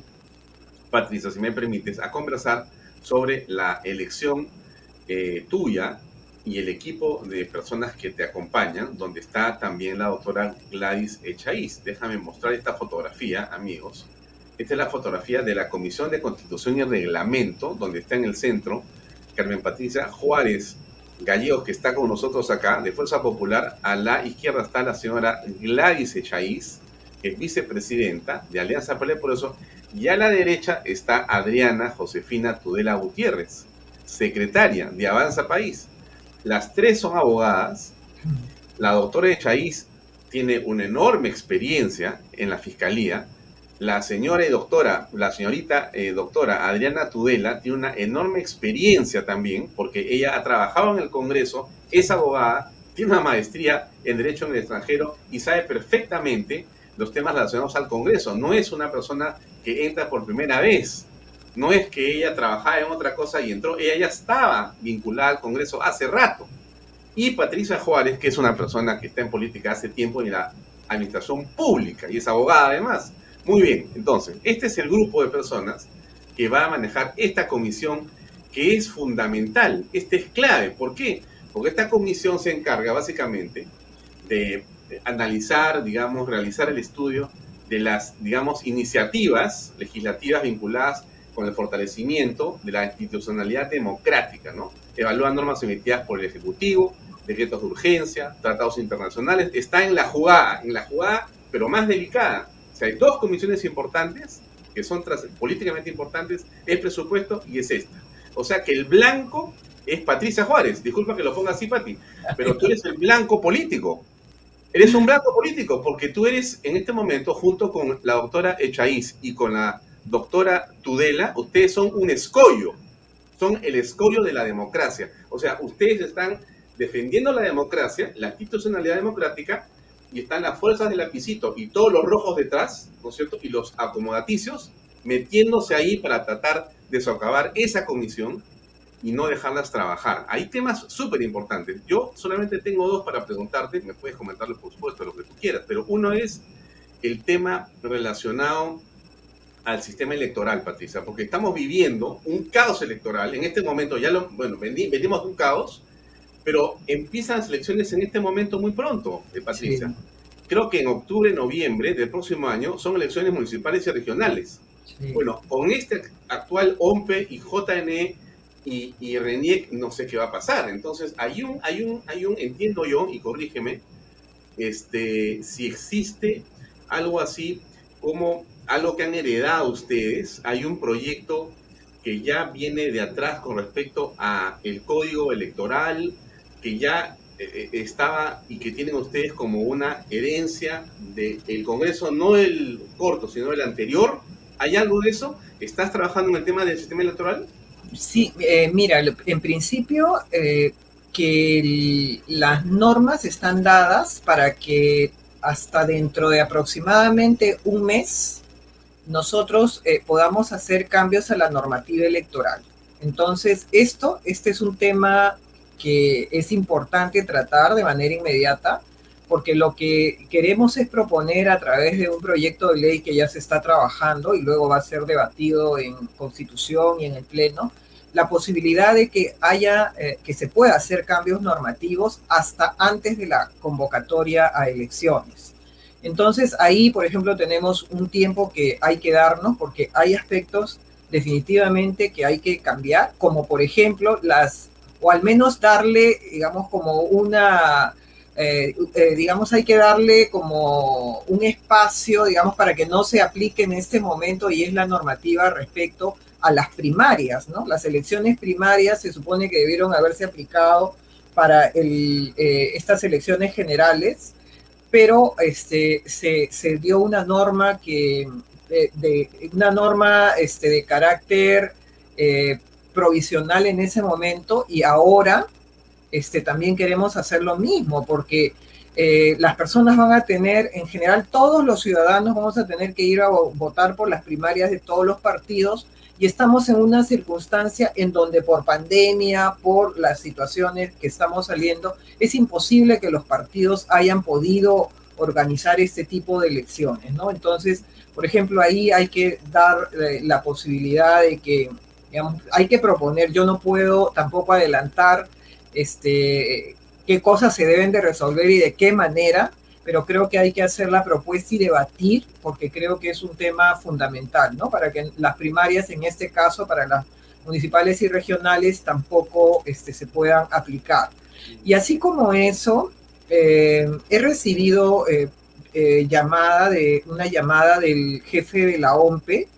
S1: Patricia, si me permites, a conversar sobre la elección eh, tuya y el equipo de personas que te acompañan, donde está también la doctora Gladys Echaíz. Déjame mostrar esta fotografía, amigos. Esta es la fotografía de la Comisión de Constitución y Reglamento, donde está en el centro Carmen Patricia Juárez Gallegos, que está con nosotros acá, de Fuerza Popular. A la izquierda está la señora Gladys Echaíz, es vicepresidenta de Alianza por eso. Y a la derecha está Adriana Josefina Tudela Gutiérrez, secretaria de Avanza País. Las tres son abogadas. La doctora Echaíz tiene una enorme experiencia en la fiscalía la señora y doctora, la señorita eh, doctora Adriana Tudela tiene una enorme experiencia también, porque ella ha trabajado en el Congreso, es abogada, tiene una maestría en Derecho en el extranjero y sabe perfectamente los temas relacionados al Congreso. No es una persona que entra por primera vez. No es que ella trabajaba en otra cosa y entró, ella ya estaba vinculada al Congreso hace rato. Y Patricia Juárez, que es una persona que está en política hace tiempo en la administración pública y es abogada además. Muy bien, entonces, este es el grupo de personas que va a manejar esta comisión que es fundamental, este es clave. ¿Por qué? Porque esta comisión se encarga básicamente de analizar, digamos, realizar el estudio de las, digamos, iniciativas legislativas vinculadas con el fortalecimiento de la institucionalidad democrática, ¿no? Evalúa normas emitidas por el Ejecutivo, decretos de urgencia, tratados internacionales, está en la jugada, en la jugada, pero más delicada. O sea, hay dos comisiones importantes que son políticamente importantes, es presupuesto y es esta. O sea que el blanco es Patricia Juárez, disculpa que lo ponga así, Pati, pero tú eres el blanco político. Eres un blanco político porque tú eres en este momento, junto con la doctora Echaíz y con la doctora Tudela, ustedes son un escollo, son el escollo de la democracia. O sea, ustedes están defendiendo la democracia, la institucionalidad democrática, y están las fuerzas del lapicito y todos los rojos detrás, ¿no es cierto? Y los acomodaticios metiéndose ahí para tratar de socavar esa comisión y no dejarlas trabajar. Hay temas súper importantes. Yo solamente tengo dos para preguntarte, me puedes comentarlo por supuesto, lo que tú quieras, pero uno es el tema relacionado al sistema electoral, Patricia, porque estamos viviendo un caos electoral. En este momento ya lo, bueno, venimos de un caos, pero empiezan las elecciones en este momento muy pronto, eh, Patricia. Creo que en octubre, noviembre del próximo año son elecciones municipales y regionales. Bueno, con este actual OMPE y JNE y, y RENIEC no sé qué va a pasar. Entonces, hay un, hay un, hay un, entiendo yo, y corrígeme, este, si existe algo así como algo que han heredado ustedes, hay un proyecto que ya viene de atrás con respecto a el código electoral, que ya eh, eh, estaba y que tienen ustedes como una herencia del Congreso, no el corto, sino el anterior. ¿Hay algo de eso? ¿Estás trabajando en el tema del sistema electoral?
S4: Sí, eh, mira, en principio que las normas están dadas para que hasta dentro de aproximadamente un mes nosotros podamos hacer cambios a la normativa electoral. Entonces, esto, este es un tema que es importante tratar de manera inmediata, porque lo que queremos es proponer a través de un proyecto de ley que ya se está trabajando y luego va a ser debatido en Constitución y en el Pleno, la posibilidad de que haya, eh, que se pueda hacer cambios normativos hasta antes de la convocatoria a elecciones. Entonces ahí, por ejemplo, tenemos un tiempo que hay que darnos porque hay aspectos definitivamente que hay que cambiar, como por ejemplo las o al menos darle, digamos, como una, eh, eh, digamos, hay que darle como un espacio, digamos, para que no se aplique en este momento y es la normativa respecto a las primarias, ¿no? Las elecciones primarias se supone que debieron haberse aplicado para el, eh, estas elecciones generales, pero este, se, se dio una norma que, de, una norma este, de carácter provisional en ese momento y ahora este, también queremos hacer lo mismo porque eh, las personas van a tener, en general todos los ciudadanos vamos a tener que ir a votar por las primarias de todos los partidos y estamos en una circunstancia en donde por pandemia, por las situaciones que estamos saliendo, es imposible que los partidos hayan podido organizar este tipo de elecciones, ¿no? Entonces, por ejemplo, ahí hay que dar eh, la posibilidad de que hay que proponer, yo no puedo tampoco adelantar este, qué cosas se deben de resolver y de qué manera, pero creo que hay que hacer la propuesta y debatir, porque creo que es un tema fundamental, ¿no? Para que las primarias, en este caso, para las municipales y regionales, tampoco este, se puedan aplicar. Y así como eso, eh, he recibido eh, eh, llamada de, una llamada del jefe de la OMPE,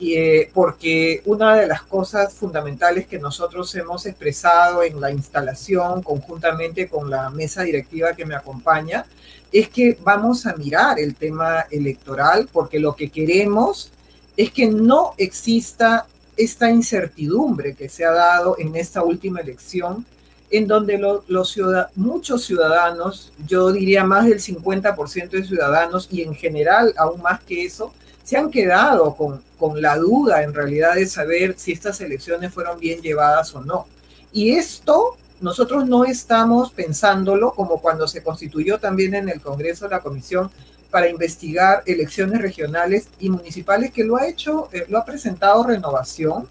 S4: eh, porque una de las cosas fundamentales que nosotros hemos expresado en la instalación conjuntamente con la mesa directiva que me acompaña es que vamos a mirar el tema electoral porque lo que queremos es que no exista esta incertidumbre que se ha dado en esta última elección en donde los muchos ciudadanos, yo diría más del 50% de ciudadanos y en general aún más que eso, se han quedado con, con la duda en realidad de saber si estas elecciones fueron bien llevadas o no. Y esto nosotros no estamos pensándolo como cuando se constituyó también en el Congreso la comisión para investigar elecciones regionales y municipales que lo ha hecho, eh, lo ha presentado Renovación,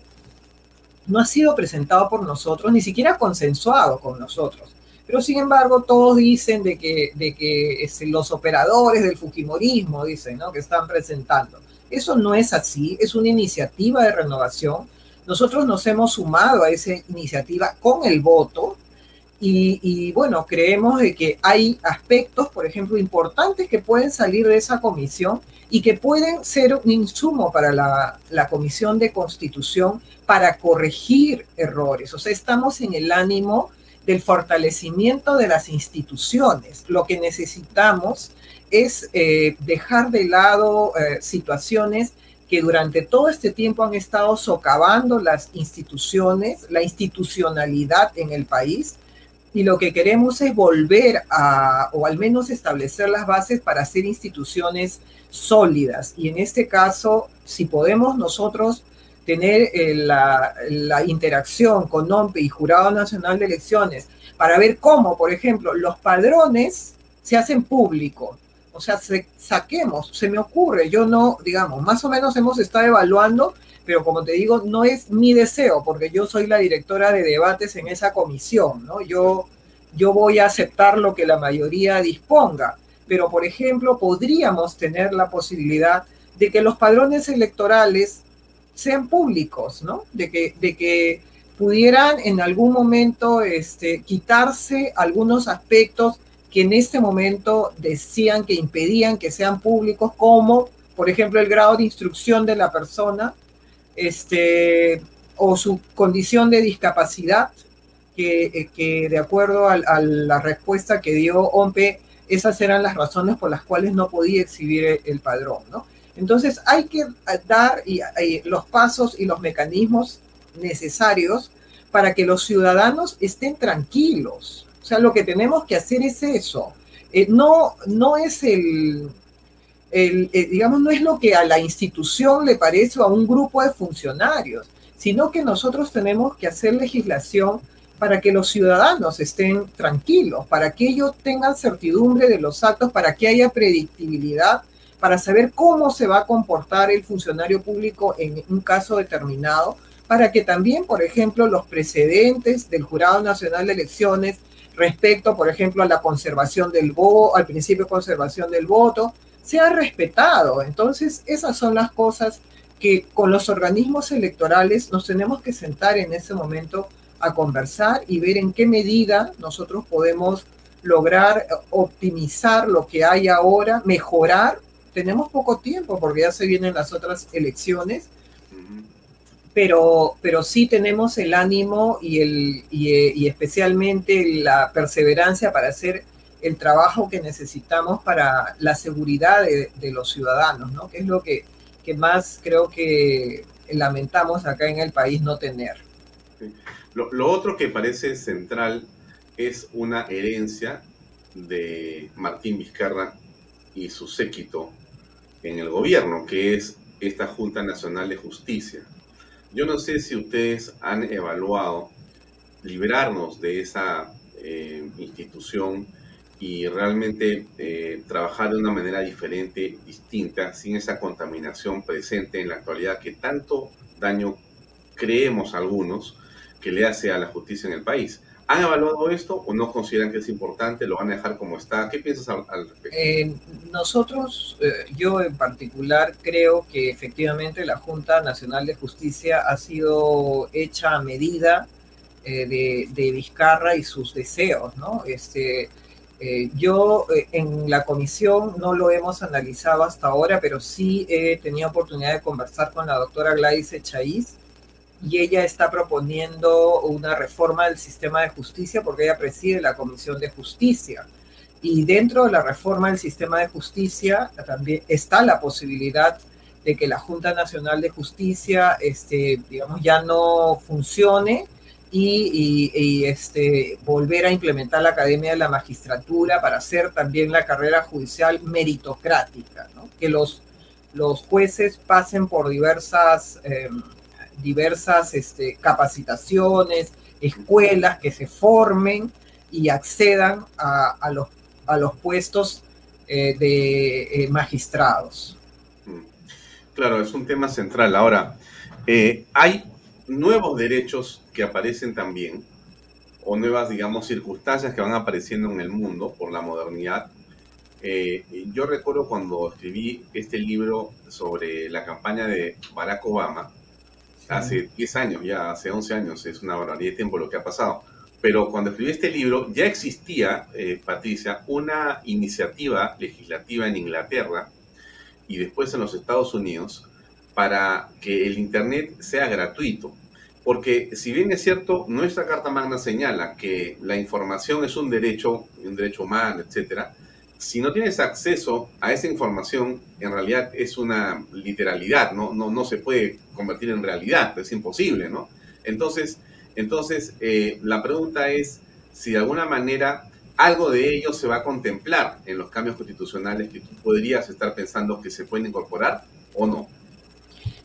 S4: no ha sido presentado por nosotros, ni siquiera consensuado con nosotros. Pero sin embargo, todos dicen de que, de que este, los operadores del Fujimorismo, dicen, ¿no? Que están presentando. Eso no es así, es una iniciativa de renovación. Nosotros nos hemos sumado a esa iniciativa con el voto y, bueno, creemos de que hay aspectos, por ejemplo, importantes que pueden salir de esa comisión y que pueden ser un insumo para la, la comisión de constitución para corregir errores. O sea, estamos en el ánimo del fortalecimiento de las instituciones. Lo que necesitamos es eh, dejar de lado eh, situaciones que durante todo este tiempo han estado socavando las instituciones, la institucionalidad en el país, y lo que queremos es volver a, o al menos establecer las bases para hacer instituciones sólidas. Y en este caso, si podemos nosotros tener eh, la, interacción con OMPE y Jurado Nacional de Elecciones para ver cómo, por ejemplo, los padrones se hacen públicos. O sea, se, saquemos, se me ocurre, yo no, digamos, más o menos hemos estado evaluando, pero como te digo, no es mi deseo, porque yo soy la directora de debates en esa comisión, ¿no? Yo, yo voy a aceptar lo que la mayoría disponga, pero por ejemplo, podríamos tener la posibilidad de que los padrones electorales sean públicos, ¿no? De que, de que pudieran en algún momento este, quitarse algunos aspectos que en este momento decían que impedían que sean públicos, como por ejemplo el grado de instrucción de la persona, este, o su condición de discapacidad, que, eh, que de acuerdo a, la respuesta que dio OMPE, esas eran las razones por las cuales no podía exhibir el, el padrón, ¿no? Entonces hay que dar los pasos y los mecanismos necesarios para que los ciudadanos estén tranquilos. O sea, lo que tenemos que hacer es eso. Eh, no, no es el, el eh, digamos, no es lo que a la institución le parece o a un grupo de funcionarios, sino que nosotros tenemos que hacer legislación para que los ciudadanos estén tranquilos, para que ellos tengan certidumbre de los actos, para que haya predictibilidad para saber cómo se va a comportar el funcionario público en un caso determinado, para que también, por ejemplo, los precedentes del Jurado Nacional de Elecciones respecto, por ejemplo, a la conservación del voto, al principio de conservación del voto, sea respetado. Entonces, esas son las cosas que con los organismos electorales nos tenemos que sentar en ese momento a conversar y ver en qué medida nosotros podemos lograr optimizar lo que hay ahora, mejorar tenemos poco tiempo porque ya se vienen las otras elecciones, pero, pero sí tenemos el ánimo y, el, y, y especialmente la perseverancia para hacer el trabajo que necesitamos para la seguridad de, de los ciudadanos, ¿no? que es lo que, que, más creo que lamentamos acá en el país no tener.
S1: Lo, lo otro que parece central es una herencia de Martín Vizcarra y su séquito en el gobierno, que es esta Junta Nacional de Justicia. Yo no sé si ustedes han evaluado librarnos de esa eh, institución y realmente eh, trabajar de una manera diferente, distinta, sin esa contaminación presente en la actualidad que tanto daño creemos algunos que le hace a la justicia en el país. ¿Han evaluado esto o no consideran que es importante? ¿Lo van a dejar como está? ¿Qué piensas al, al respecto?
S4: Eh, nosotros, eh, yo en particular, creo que efectivamente la Junta Nacional de Justicia ha sido hecha a medida eh, de, de, Vizcarra y sus deseos, ¿no? Este, eh, yo en la comisión no lo hemos analizado hasta ahora, pero sí he tenido oportunidad de conversar con la doctora Gladys Echaíz, y ella está proponiendo una reforma del sistema de justicia porque ella preside la Comisión de Justicia. Y dentro de la reforma del sistema de justicia también está la posibilidad de que la Junta Nacional de Justicia, este, digamos, ya no funcione y, y, y, este, volver a implementar la Academia de la Magistratura para hacer también la carrera judicial meritocrática, que los, los jueces pasen por diversas... Eh, diversas este, capacitaciones, escuelas que se formen y accedan a, los, a los puestos eh, de eh, magistrados.
S1: Mm. Claro, es un tema central. Ahora, eh, hay nuevos derechos que aparecen también, o nuevas, digamos, circunstancias que van apareciendo en el mundo por la modernidad, yo recuerdo cuando escribí este libro sobre la campaña de Barack Obama, hace 10 años, ya hace 11 años, es una barbaridad de tiempo lo que ha pasado. Pero cuando escribí este libro ya existía, eh, Patricia, una iniciativa legislativa en Inglaterra y después en los Estados Unidos para que el Internet sea gratuito. Porque si bien es cierto, nuestra Carta Magna señala que la información es un derecho, un derecho humano, etcétera, si no tienes acceso a esa información, en realidad es una literalidad, no, no, no se puede convertir en realidad, es imposible, ¿no? Entonces, entonces eh, la pregunta es si de alguna manera algo de ello se va a contemplar en los cambios constitucionales que tú podrías estar pensando que se pueden incorporar o no.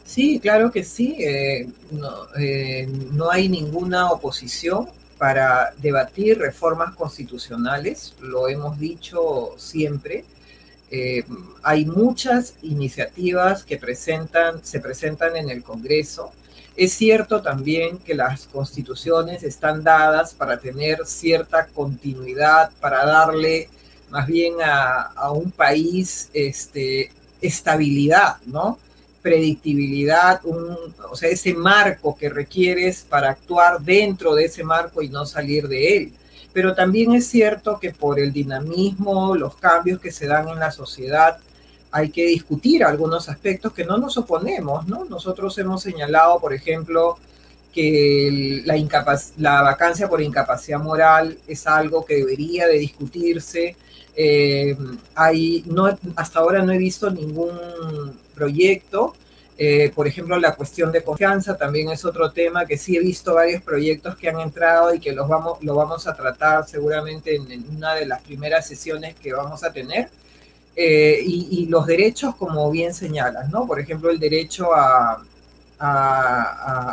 S4: Sí, claro que sí. Eh, no, eh, no hay ninguna oposición para debatir reformas constitucionales, lo hemos dicho siempre. Eh, hay muchas iniciativas que presentan, se presentan en el Congreso. Es cierto también que las constituciones están dadas para tener cierta continuidad, para darle más bien a, un país este, estabilidad, ¿no? Predictibilidad, o sea, ese marco que requieres para actuar dentro de ese marco y no salir de él. Pero también es cierto que por el dinamismo, los cambios que se dan en la sociedad, hay que discutir algunos aspectos que no nos oponemos, ¿no? Nosotros hemos señalado, por ejemplo, que la, la vacancia por incapacidad moral es algo que debería de discutirse. Eh, hay, no, hasta ahora no he visto ningún proyecto. Eh, por ejemplo, la cuestión de confianza también es otro tema que sí he visto varios proyectos que han entrado y que los vamos, lo vamos a tratar seguramente en, una de las primeras sesiones que vamos a tener. Eh, y, los derechos, como bien señalas, ¿no? Por ejemplo, el derecho a,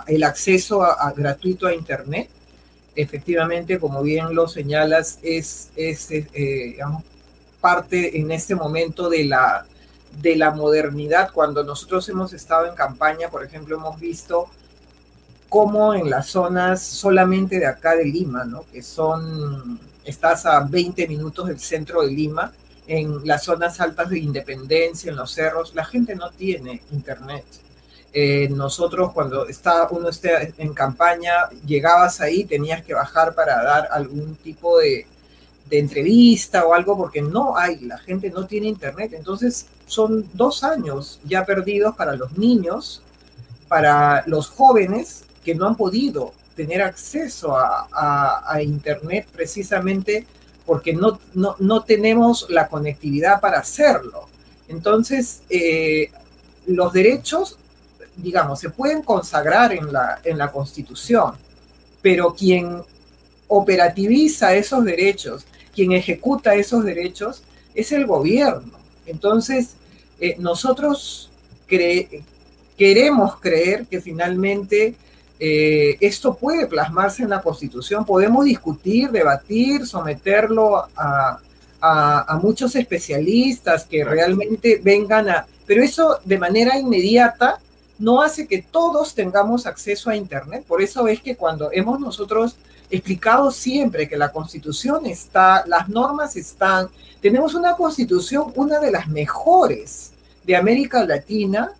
S4: el acceso gratuito a Internet. Efectivamente, como bien lo señalas, es, es eh, parte en este momento de la, de la modernidad. Cuando nosotros hemos estado en campaña, por ejemplo, hemos visto cómo en las zonas solamente de acá de Lima, ¿no? que son, estás a 20 minutos del centro de Lima, en las zonas altas de Independencia, en los cerros, la gente no tiene internet. Eh, nosotros cuando está, uno esté en campaña, llegabas ahí, tenías que bajar para dar algún tipo de, de entrevista o algo porque no hay, la gente no tiene internet. Entonces son dos años ya perdidos para los niños, para los jóvenes que no han podido tener acceso a, internet precisamente porque no, no, tenemos la conectividad para hacerlo. Entonces, eh, los derechos, digamos, se pueden consagrar en la, en la Constitución, pero quien operativiza esos derechos quien ejecuta esos derechos es el gobierno. Entonces, eh, nosotros queremos creer que finalmente eh, esto puede plasmarse en la Constitución. Podemos discutir, debatir, someterlo a, a, muchos especialistas que realmente vengan a... Pero eso de manera inmediata no hace que todos tengamos acceso a Internet. Por eso es que cuando hemos nosotros explicado siempre que la constitución está, las normas están, tenemos una constitución, una de las mejores de América Latina,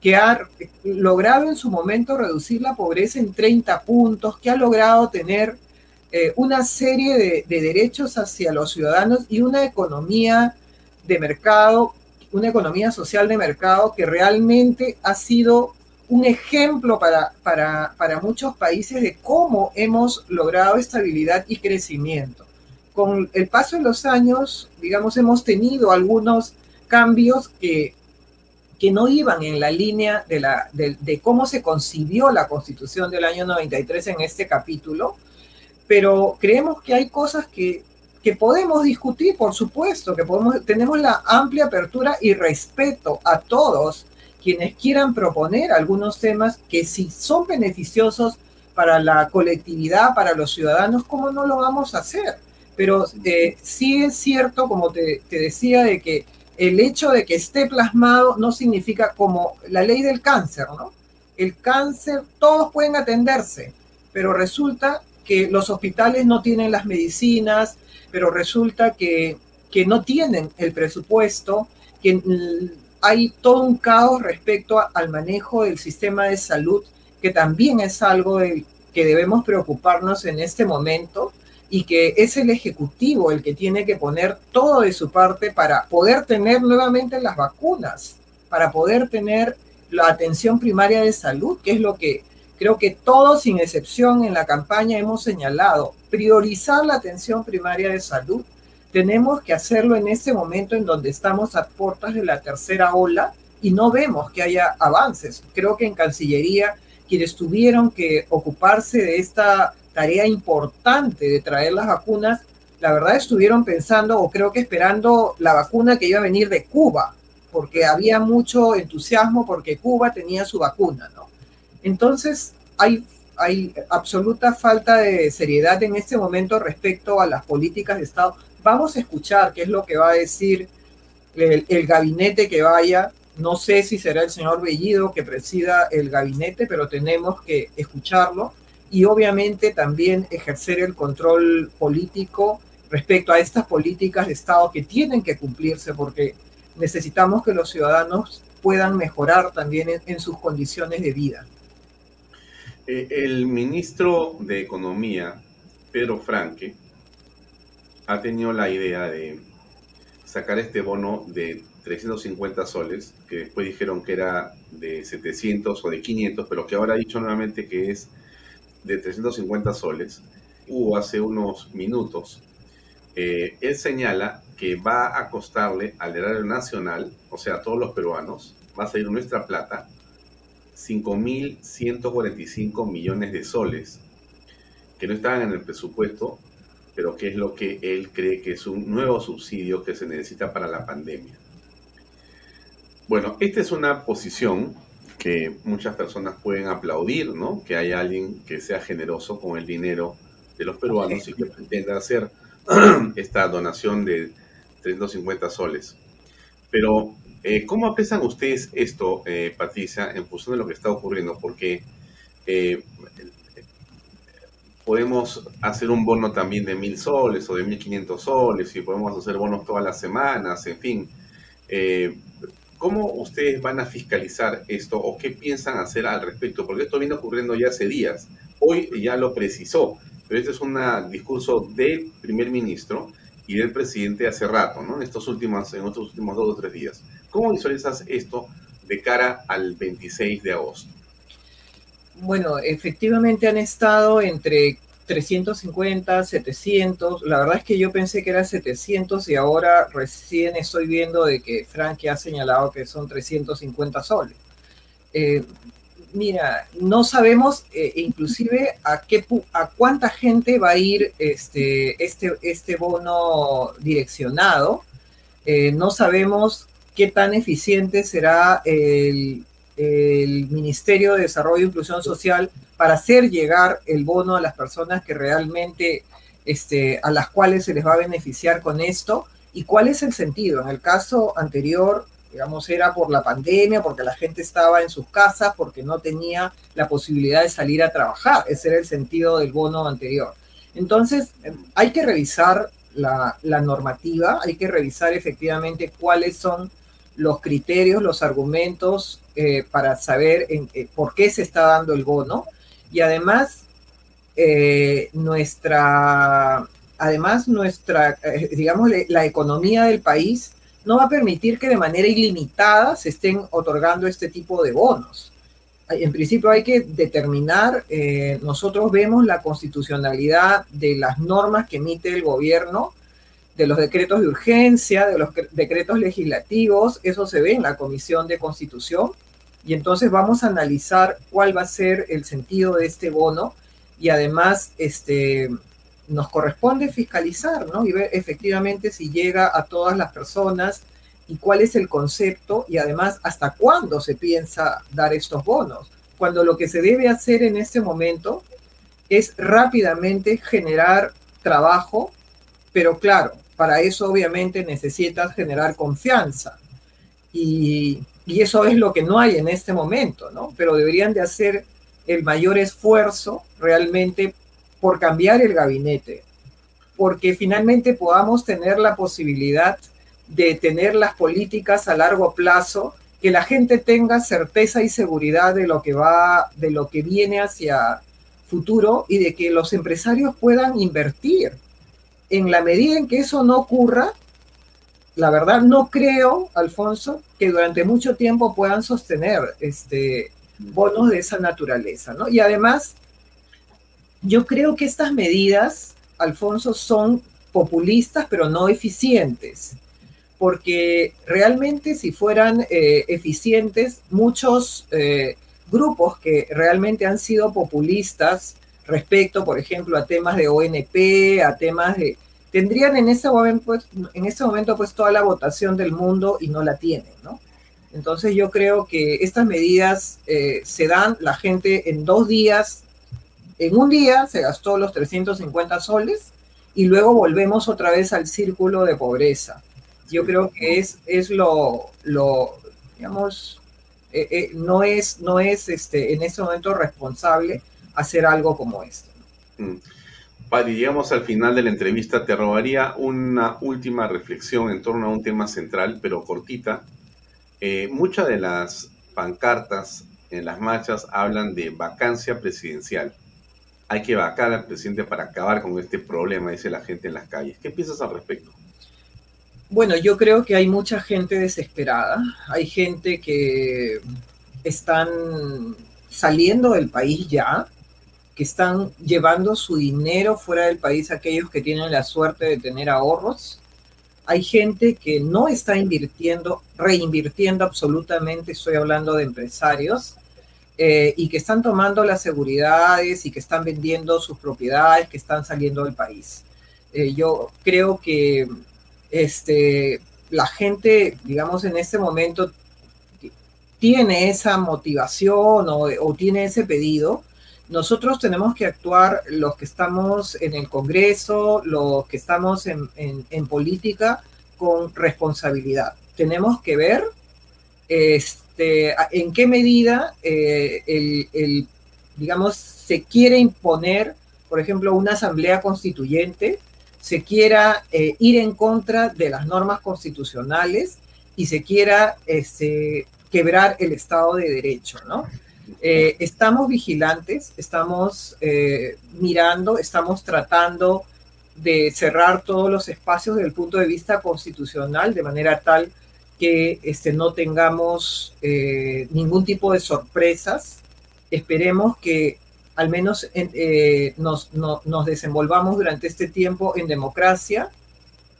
S4: que ha logrado en su momento reducir la pobreza en 30 puntos, que ha logrado tener eh, una serie de, de derechos hacia los ciudadanos y una economía de mercado, una economía social de mercado que realmente ha sido un ejemplo para, para, muchos países de cómo hemos logrado estabilidad y crecimiento. Con el paso de los años, digamos, hemos tenido algunos cambios que, que no iban en la línea de, la, de, cómo se concibió la constitución del año 93 en este capítulo, pero creemos que hay cosas que, que podemos discutir, por supuesto, que podemos, tenemos la amplia apertura y respeto a todos quienes quieran proponer algunos temas que si son beneficiosos para la colectividad, para los ciudadanos, ¿cómo no lo vamos a hacer? Pero eh, sí es cierto, como te, decía, de que el hecho de que esté plasmado no significa como la ley del cáncer, ¿no? El cáncer, todos pueden atenderse, pero resulta que los hospitales no tienen las medicinas, pero resulta que que no tienen el presupuesto, que hay todo un caos respecto al manejo del sistema de salud, que también es algo que debemos preocuparnos en este momento y que es el Ejecutivo el que tiene que poner todo de su parte para poder tener nuevamente las vacunas, para poder tener la atención primaria de salud, que es lo que creo que todos, sin excepción, en la campaña hemos señalado, priorizar la atención primaria de salud. Tenemos que hacerlo en este momento en donde estamos a puertas de la tercera ola y no vemos que haya avances. Creo que en Cancillería, quienes tuvieron que ocuparse de esta tarea importante de traer las vacunas, la verdad estuvieron pensando o creo que esperando la vacuna que iba a venir de Cuba, porque había mucho entusiasmo porque Cuba tenía su vacuna, ¿no? Entonces, hay, absoluta falta de seriedad en este momento respecto a las políticas de Estado. Vamos a escuchar qué es lo que va a decir el, el gabinete que vaya. No sé si será el señor Bellido que presida el gabinete, pero tenemos que escucharlo y obviamente también ejercer el control político respecto a estas políticas de Estado que tienen que cumplirse porque necesitamos que los ciudadanos puedan mejorar también en, sus condiciones de vida.
S1: Eh, el ministro de Economía, Pedro Franque, ha tenido la idea de sacar este bono de 350 soles, que después dijeron que era de 700 o de 500, pero que ahora ha dicho nuevamente que es de 350 soles. Hubo hace unos minutos. Eh, él señala que va a costarle al erario nacional, o sea, a todos los peruanos, va a salir nuestra plata, 5.145 millones de soles, que no estaban en el presupuesto, pero que es lo que él cree que es un nuevo subsidio que se necesita para la pandemia. Bueno, esta es una posición que muchas personas pueden aplaudir, ¿no? Que haya alguien que sea generoso con el dinero de los peruanos y que pretenda hacer esta donación de 350 soles. Pero, eh, ¿cómo apresan ustedes esto, eh, Patricia, en función de lo que está ocurriendo? Porque eh, podemos hacer un bono también de mil soles o de 1500 soles y podemos hacer bonos todas las semanas, en fin. ¿Cómo ustedes van a fiscalizar esto o qué piensan hacer al respecto? Porque esto viene ocurriendo ya hace días. Hoy ya lo precisó, pero este es un discurso del primer ministro y del presidente hace rato, ¿no? En estos últimos, en estos últimos dos o tres días. ¿Cómo visualizas esto de cara al 26 de agosto?
S4: Bueno, efectivamente han estado entre 350, 700. La verdad es que yo pensé que era 700 y ahora recién estoy viendo de que Frankie ha señalado que son 350 soles. Eh, mira, no sabemos eh, inclusive a qué a cuánta gente va a ir este, este, este bono direccionado. Eh, no sabemos qué tan eficiente será el, Ministerio de Desarrollo e Inclusión Social para hacer llegar el bono a las personas que realmente, este, a las cuales se les va a beneficiar con esto y cuál es el sentido. En el caso anterior, digamos, era por la pandemia, porque la gente estaba en sus casas, porque no tenía la posibilidad de salir a trabajar. Ese era el sentido del bono anterior. Entonces, hay que revisar la, normativa, hay que revisar efectivamente cuáles son los criterios, los argumentos eh, para saber eh, por qué se está dando el bono. Y además, eh, nuestra, además nuestra, digamos, la economía del país no va a permitir que de manera ilimitada se estén otorgando este tipo de bonos. En principio hay que determinar, eh, nosotros vemos la constitucionalidad de las normas que emite el gobierno, de los decretos de urgencia, de los decretos legislativos, eso se ve en la Comisión de Constitución, y entonces vamos a analizar cuál va a ser el sentido de este bono y además este, nos corresponde fiscalizar, ¿no? Y ver efectivamente si llega a todas las personas y cuál es el concepto y además hasta cuándo se piensa dar estos bonos. Cuando lo que se debe hacer en este momento es rápidamente generar trabajo, pero claro, para eso obviamente necesitas generar confianza. Y, y eso es lo que no hay en este momento, ¿no? Pero deberían de hacer el mayor esfuerzo realmente por cambiar el gabinete, porque finalmente podamos tener la posibilidad de tener las políticas a largo plazo, que la gente tenga certeza y seguridad de lo que va, de lo que viene hacia futuro y de que los empresarios puedan invertir. En la medida en que eso no ocurra, la verdad no creo, Alfonso, que durante mucho tiempo puedan sostener este bonos de esa naturaleza, ¿no? Y además, yo creo que estas medidas, Alfonso, son populistas, pero no eficientes porque realmente si fueran eh, eficientes, muchos eh, grupos que realmente han sido populistas respecto, por ejemplo, a temas de ONP, a temas de... tendrían en ese momento, pues, en ese momento pues toda la votación del mundo y no la tienen, ¿no? Entonces yo creo que estas medidas eh, se dan, la gente en dos días, en un día se gastó los 350 soles y luego volvemos otra vez al círculo de pobreza yo creo que es, es lo, lo digamos, eh, eh, no es, no es este, en este momento responsable hacer algo como esto.
S1: Mm. llegamos al final de la entrevista. Te robaría una última reflexión en torno a un tema central, pero cortita. Eh, muchas de las pancartas en las marchas hablan de vacancia presidencial. Hay que vacar al presidente para acabar con este problema, dice la gente en las calles. ¿Qué piensas al respecto?
S4: Bueno, yo creo que hay mucha gente desesperada, hay gente que están saliendo del país ya, que están llevando su dinero fuera del país, aquellos que tienen la suerte de tener ahorros. Hay gente que no está invirtiendo, reinvirtiendo absolutamente, estoy hablando de empresarios, eh, y que están tomando las seguridades y que están vendiendo sus propiedades, que están saliendo del país. Eh, yo creo que este, la gente, digamos, en este momento tiene esa motivación o, tiene ese pedido, nosotros tenemos que actuar los que estamos en el Congreso, los que estamos en, política, con responsabilidad. Tenemos que ver este, en qué medida eh, el, digamos, se quiere imponer, por ejemplo, una asamblea constituyente se quiera eh, ir en contra de las normas constitucionales y se quiera este, quebrar el Estado de Derecho, ¿no? Eh, estamos vigilantes, estamos mirando, estamos tratando de cerrar todos los espacios desde el punto de vista constitucional de manera tal que este, no tengamos ningún tipo de sorpresas. Esperemos que al menos eh, nos, desenvolvamos durante este tiempo en democracia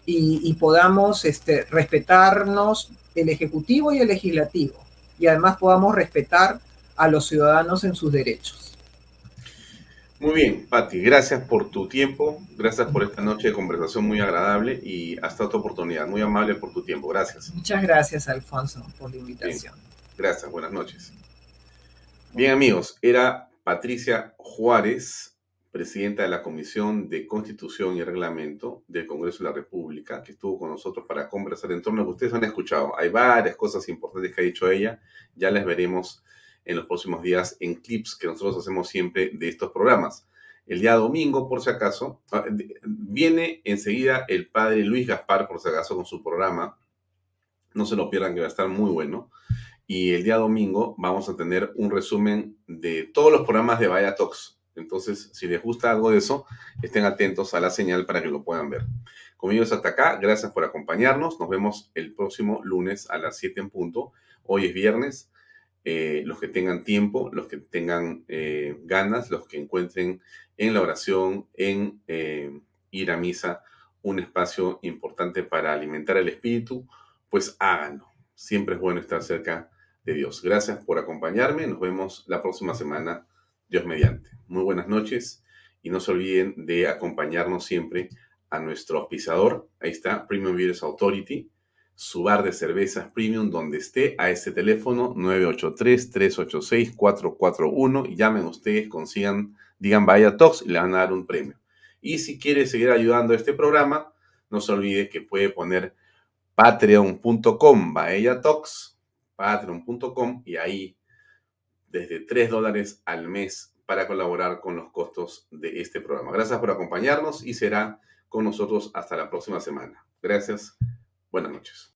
S4: y, podamos este, respetarnos el Ejecutivo y el Legislativo y además podamos respetar a los ciudadanos en sus derechos.
S1: Muy bien, Patti, gracias por tu tiempo, gracias por esta noche de conversación muy agradable y hasta otra oportunidad. Muy amable por tu tiempo, gracias.
S4: Muchas gracias, Alfonso, por la invitación.
S1: Gracias, buenas noches. Bien, amigos, era Patricia Juárez, presidenta de la Comisión de Constitución y Reglamento del Congreso de la República, que estuvo con nosotros para conversar en torno a lo que ustedes han escuchado. Hay varias cosas importantes que ha dicho ella, ya las veremos en los próximos días en clips que nosotros hacemos siempre de estos programas. El día domingo, por si acaso, ah, viene enseguida el padre Luis Gaspar, por si acaso, con su programa. No se lo pierdan, que va a estar muy bueno y el día domingo vamos a tener un resumen de todos los programas de Vaya Talks. Entonces, si les gusta algo de eso, estén atentos a la señal para que lo puedan ver. Conmigo es hasta acá. Gracias por acompañarnos. Nos vemos el próximo lunes a las 7 en punto. Hoy es viernes. Eh, los que tengan tiempo, los que tengan eh, ganas, los que encuentren en la oración, en eh, ir a misa, un espacio importante para alimentar el espíritu, pues háganlo. Siempre es bueno estar cerca de Dios. Gracias por acompañarme. Nos vemos la próxima semana, Dios mediante. Muy buenas noches y no se olviden de acompañarnos siempre a nuestro auspiciador. Ahí está, Premium Beers Authority, su bar de cervezas premium donde esté a este teléfono 983-386-441 y llamen ustedes, consigan, digan vaya Talks y le van a dar un premio. Y si quiere seguir ayudando a este programa, no se olvide que puede poner patreon.com Bahía Talks patreon.com y ahí desde 3 dólares al mes para colaborar con los costos de este programa. Gracias por acompañarnos y será con nosotros hasta la próxima semana. Gracias. Buenas noches.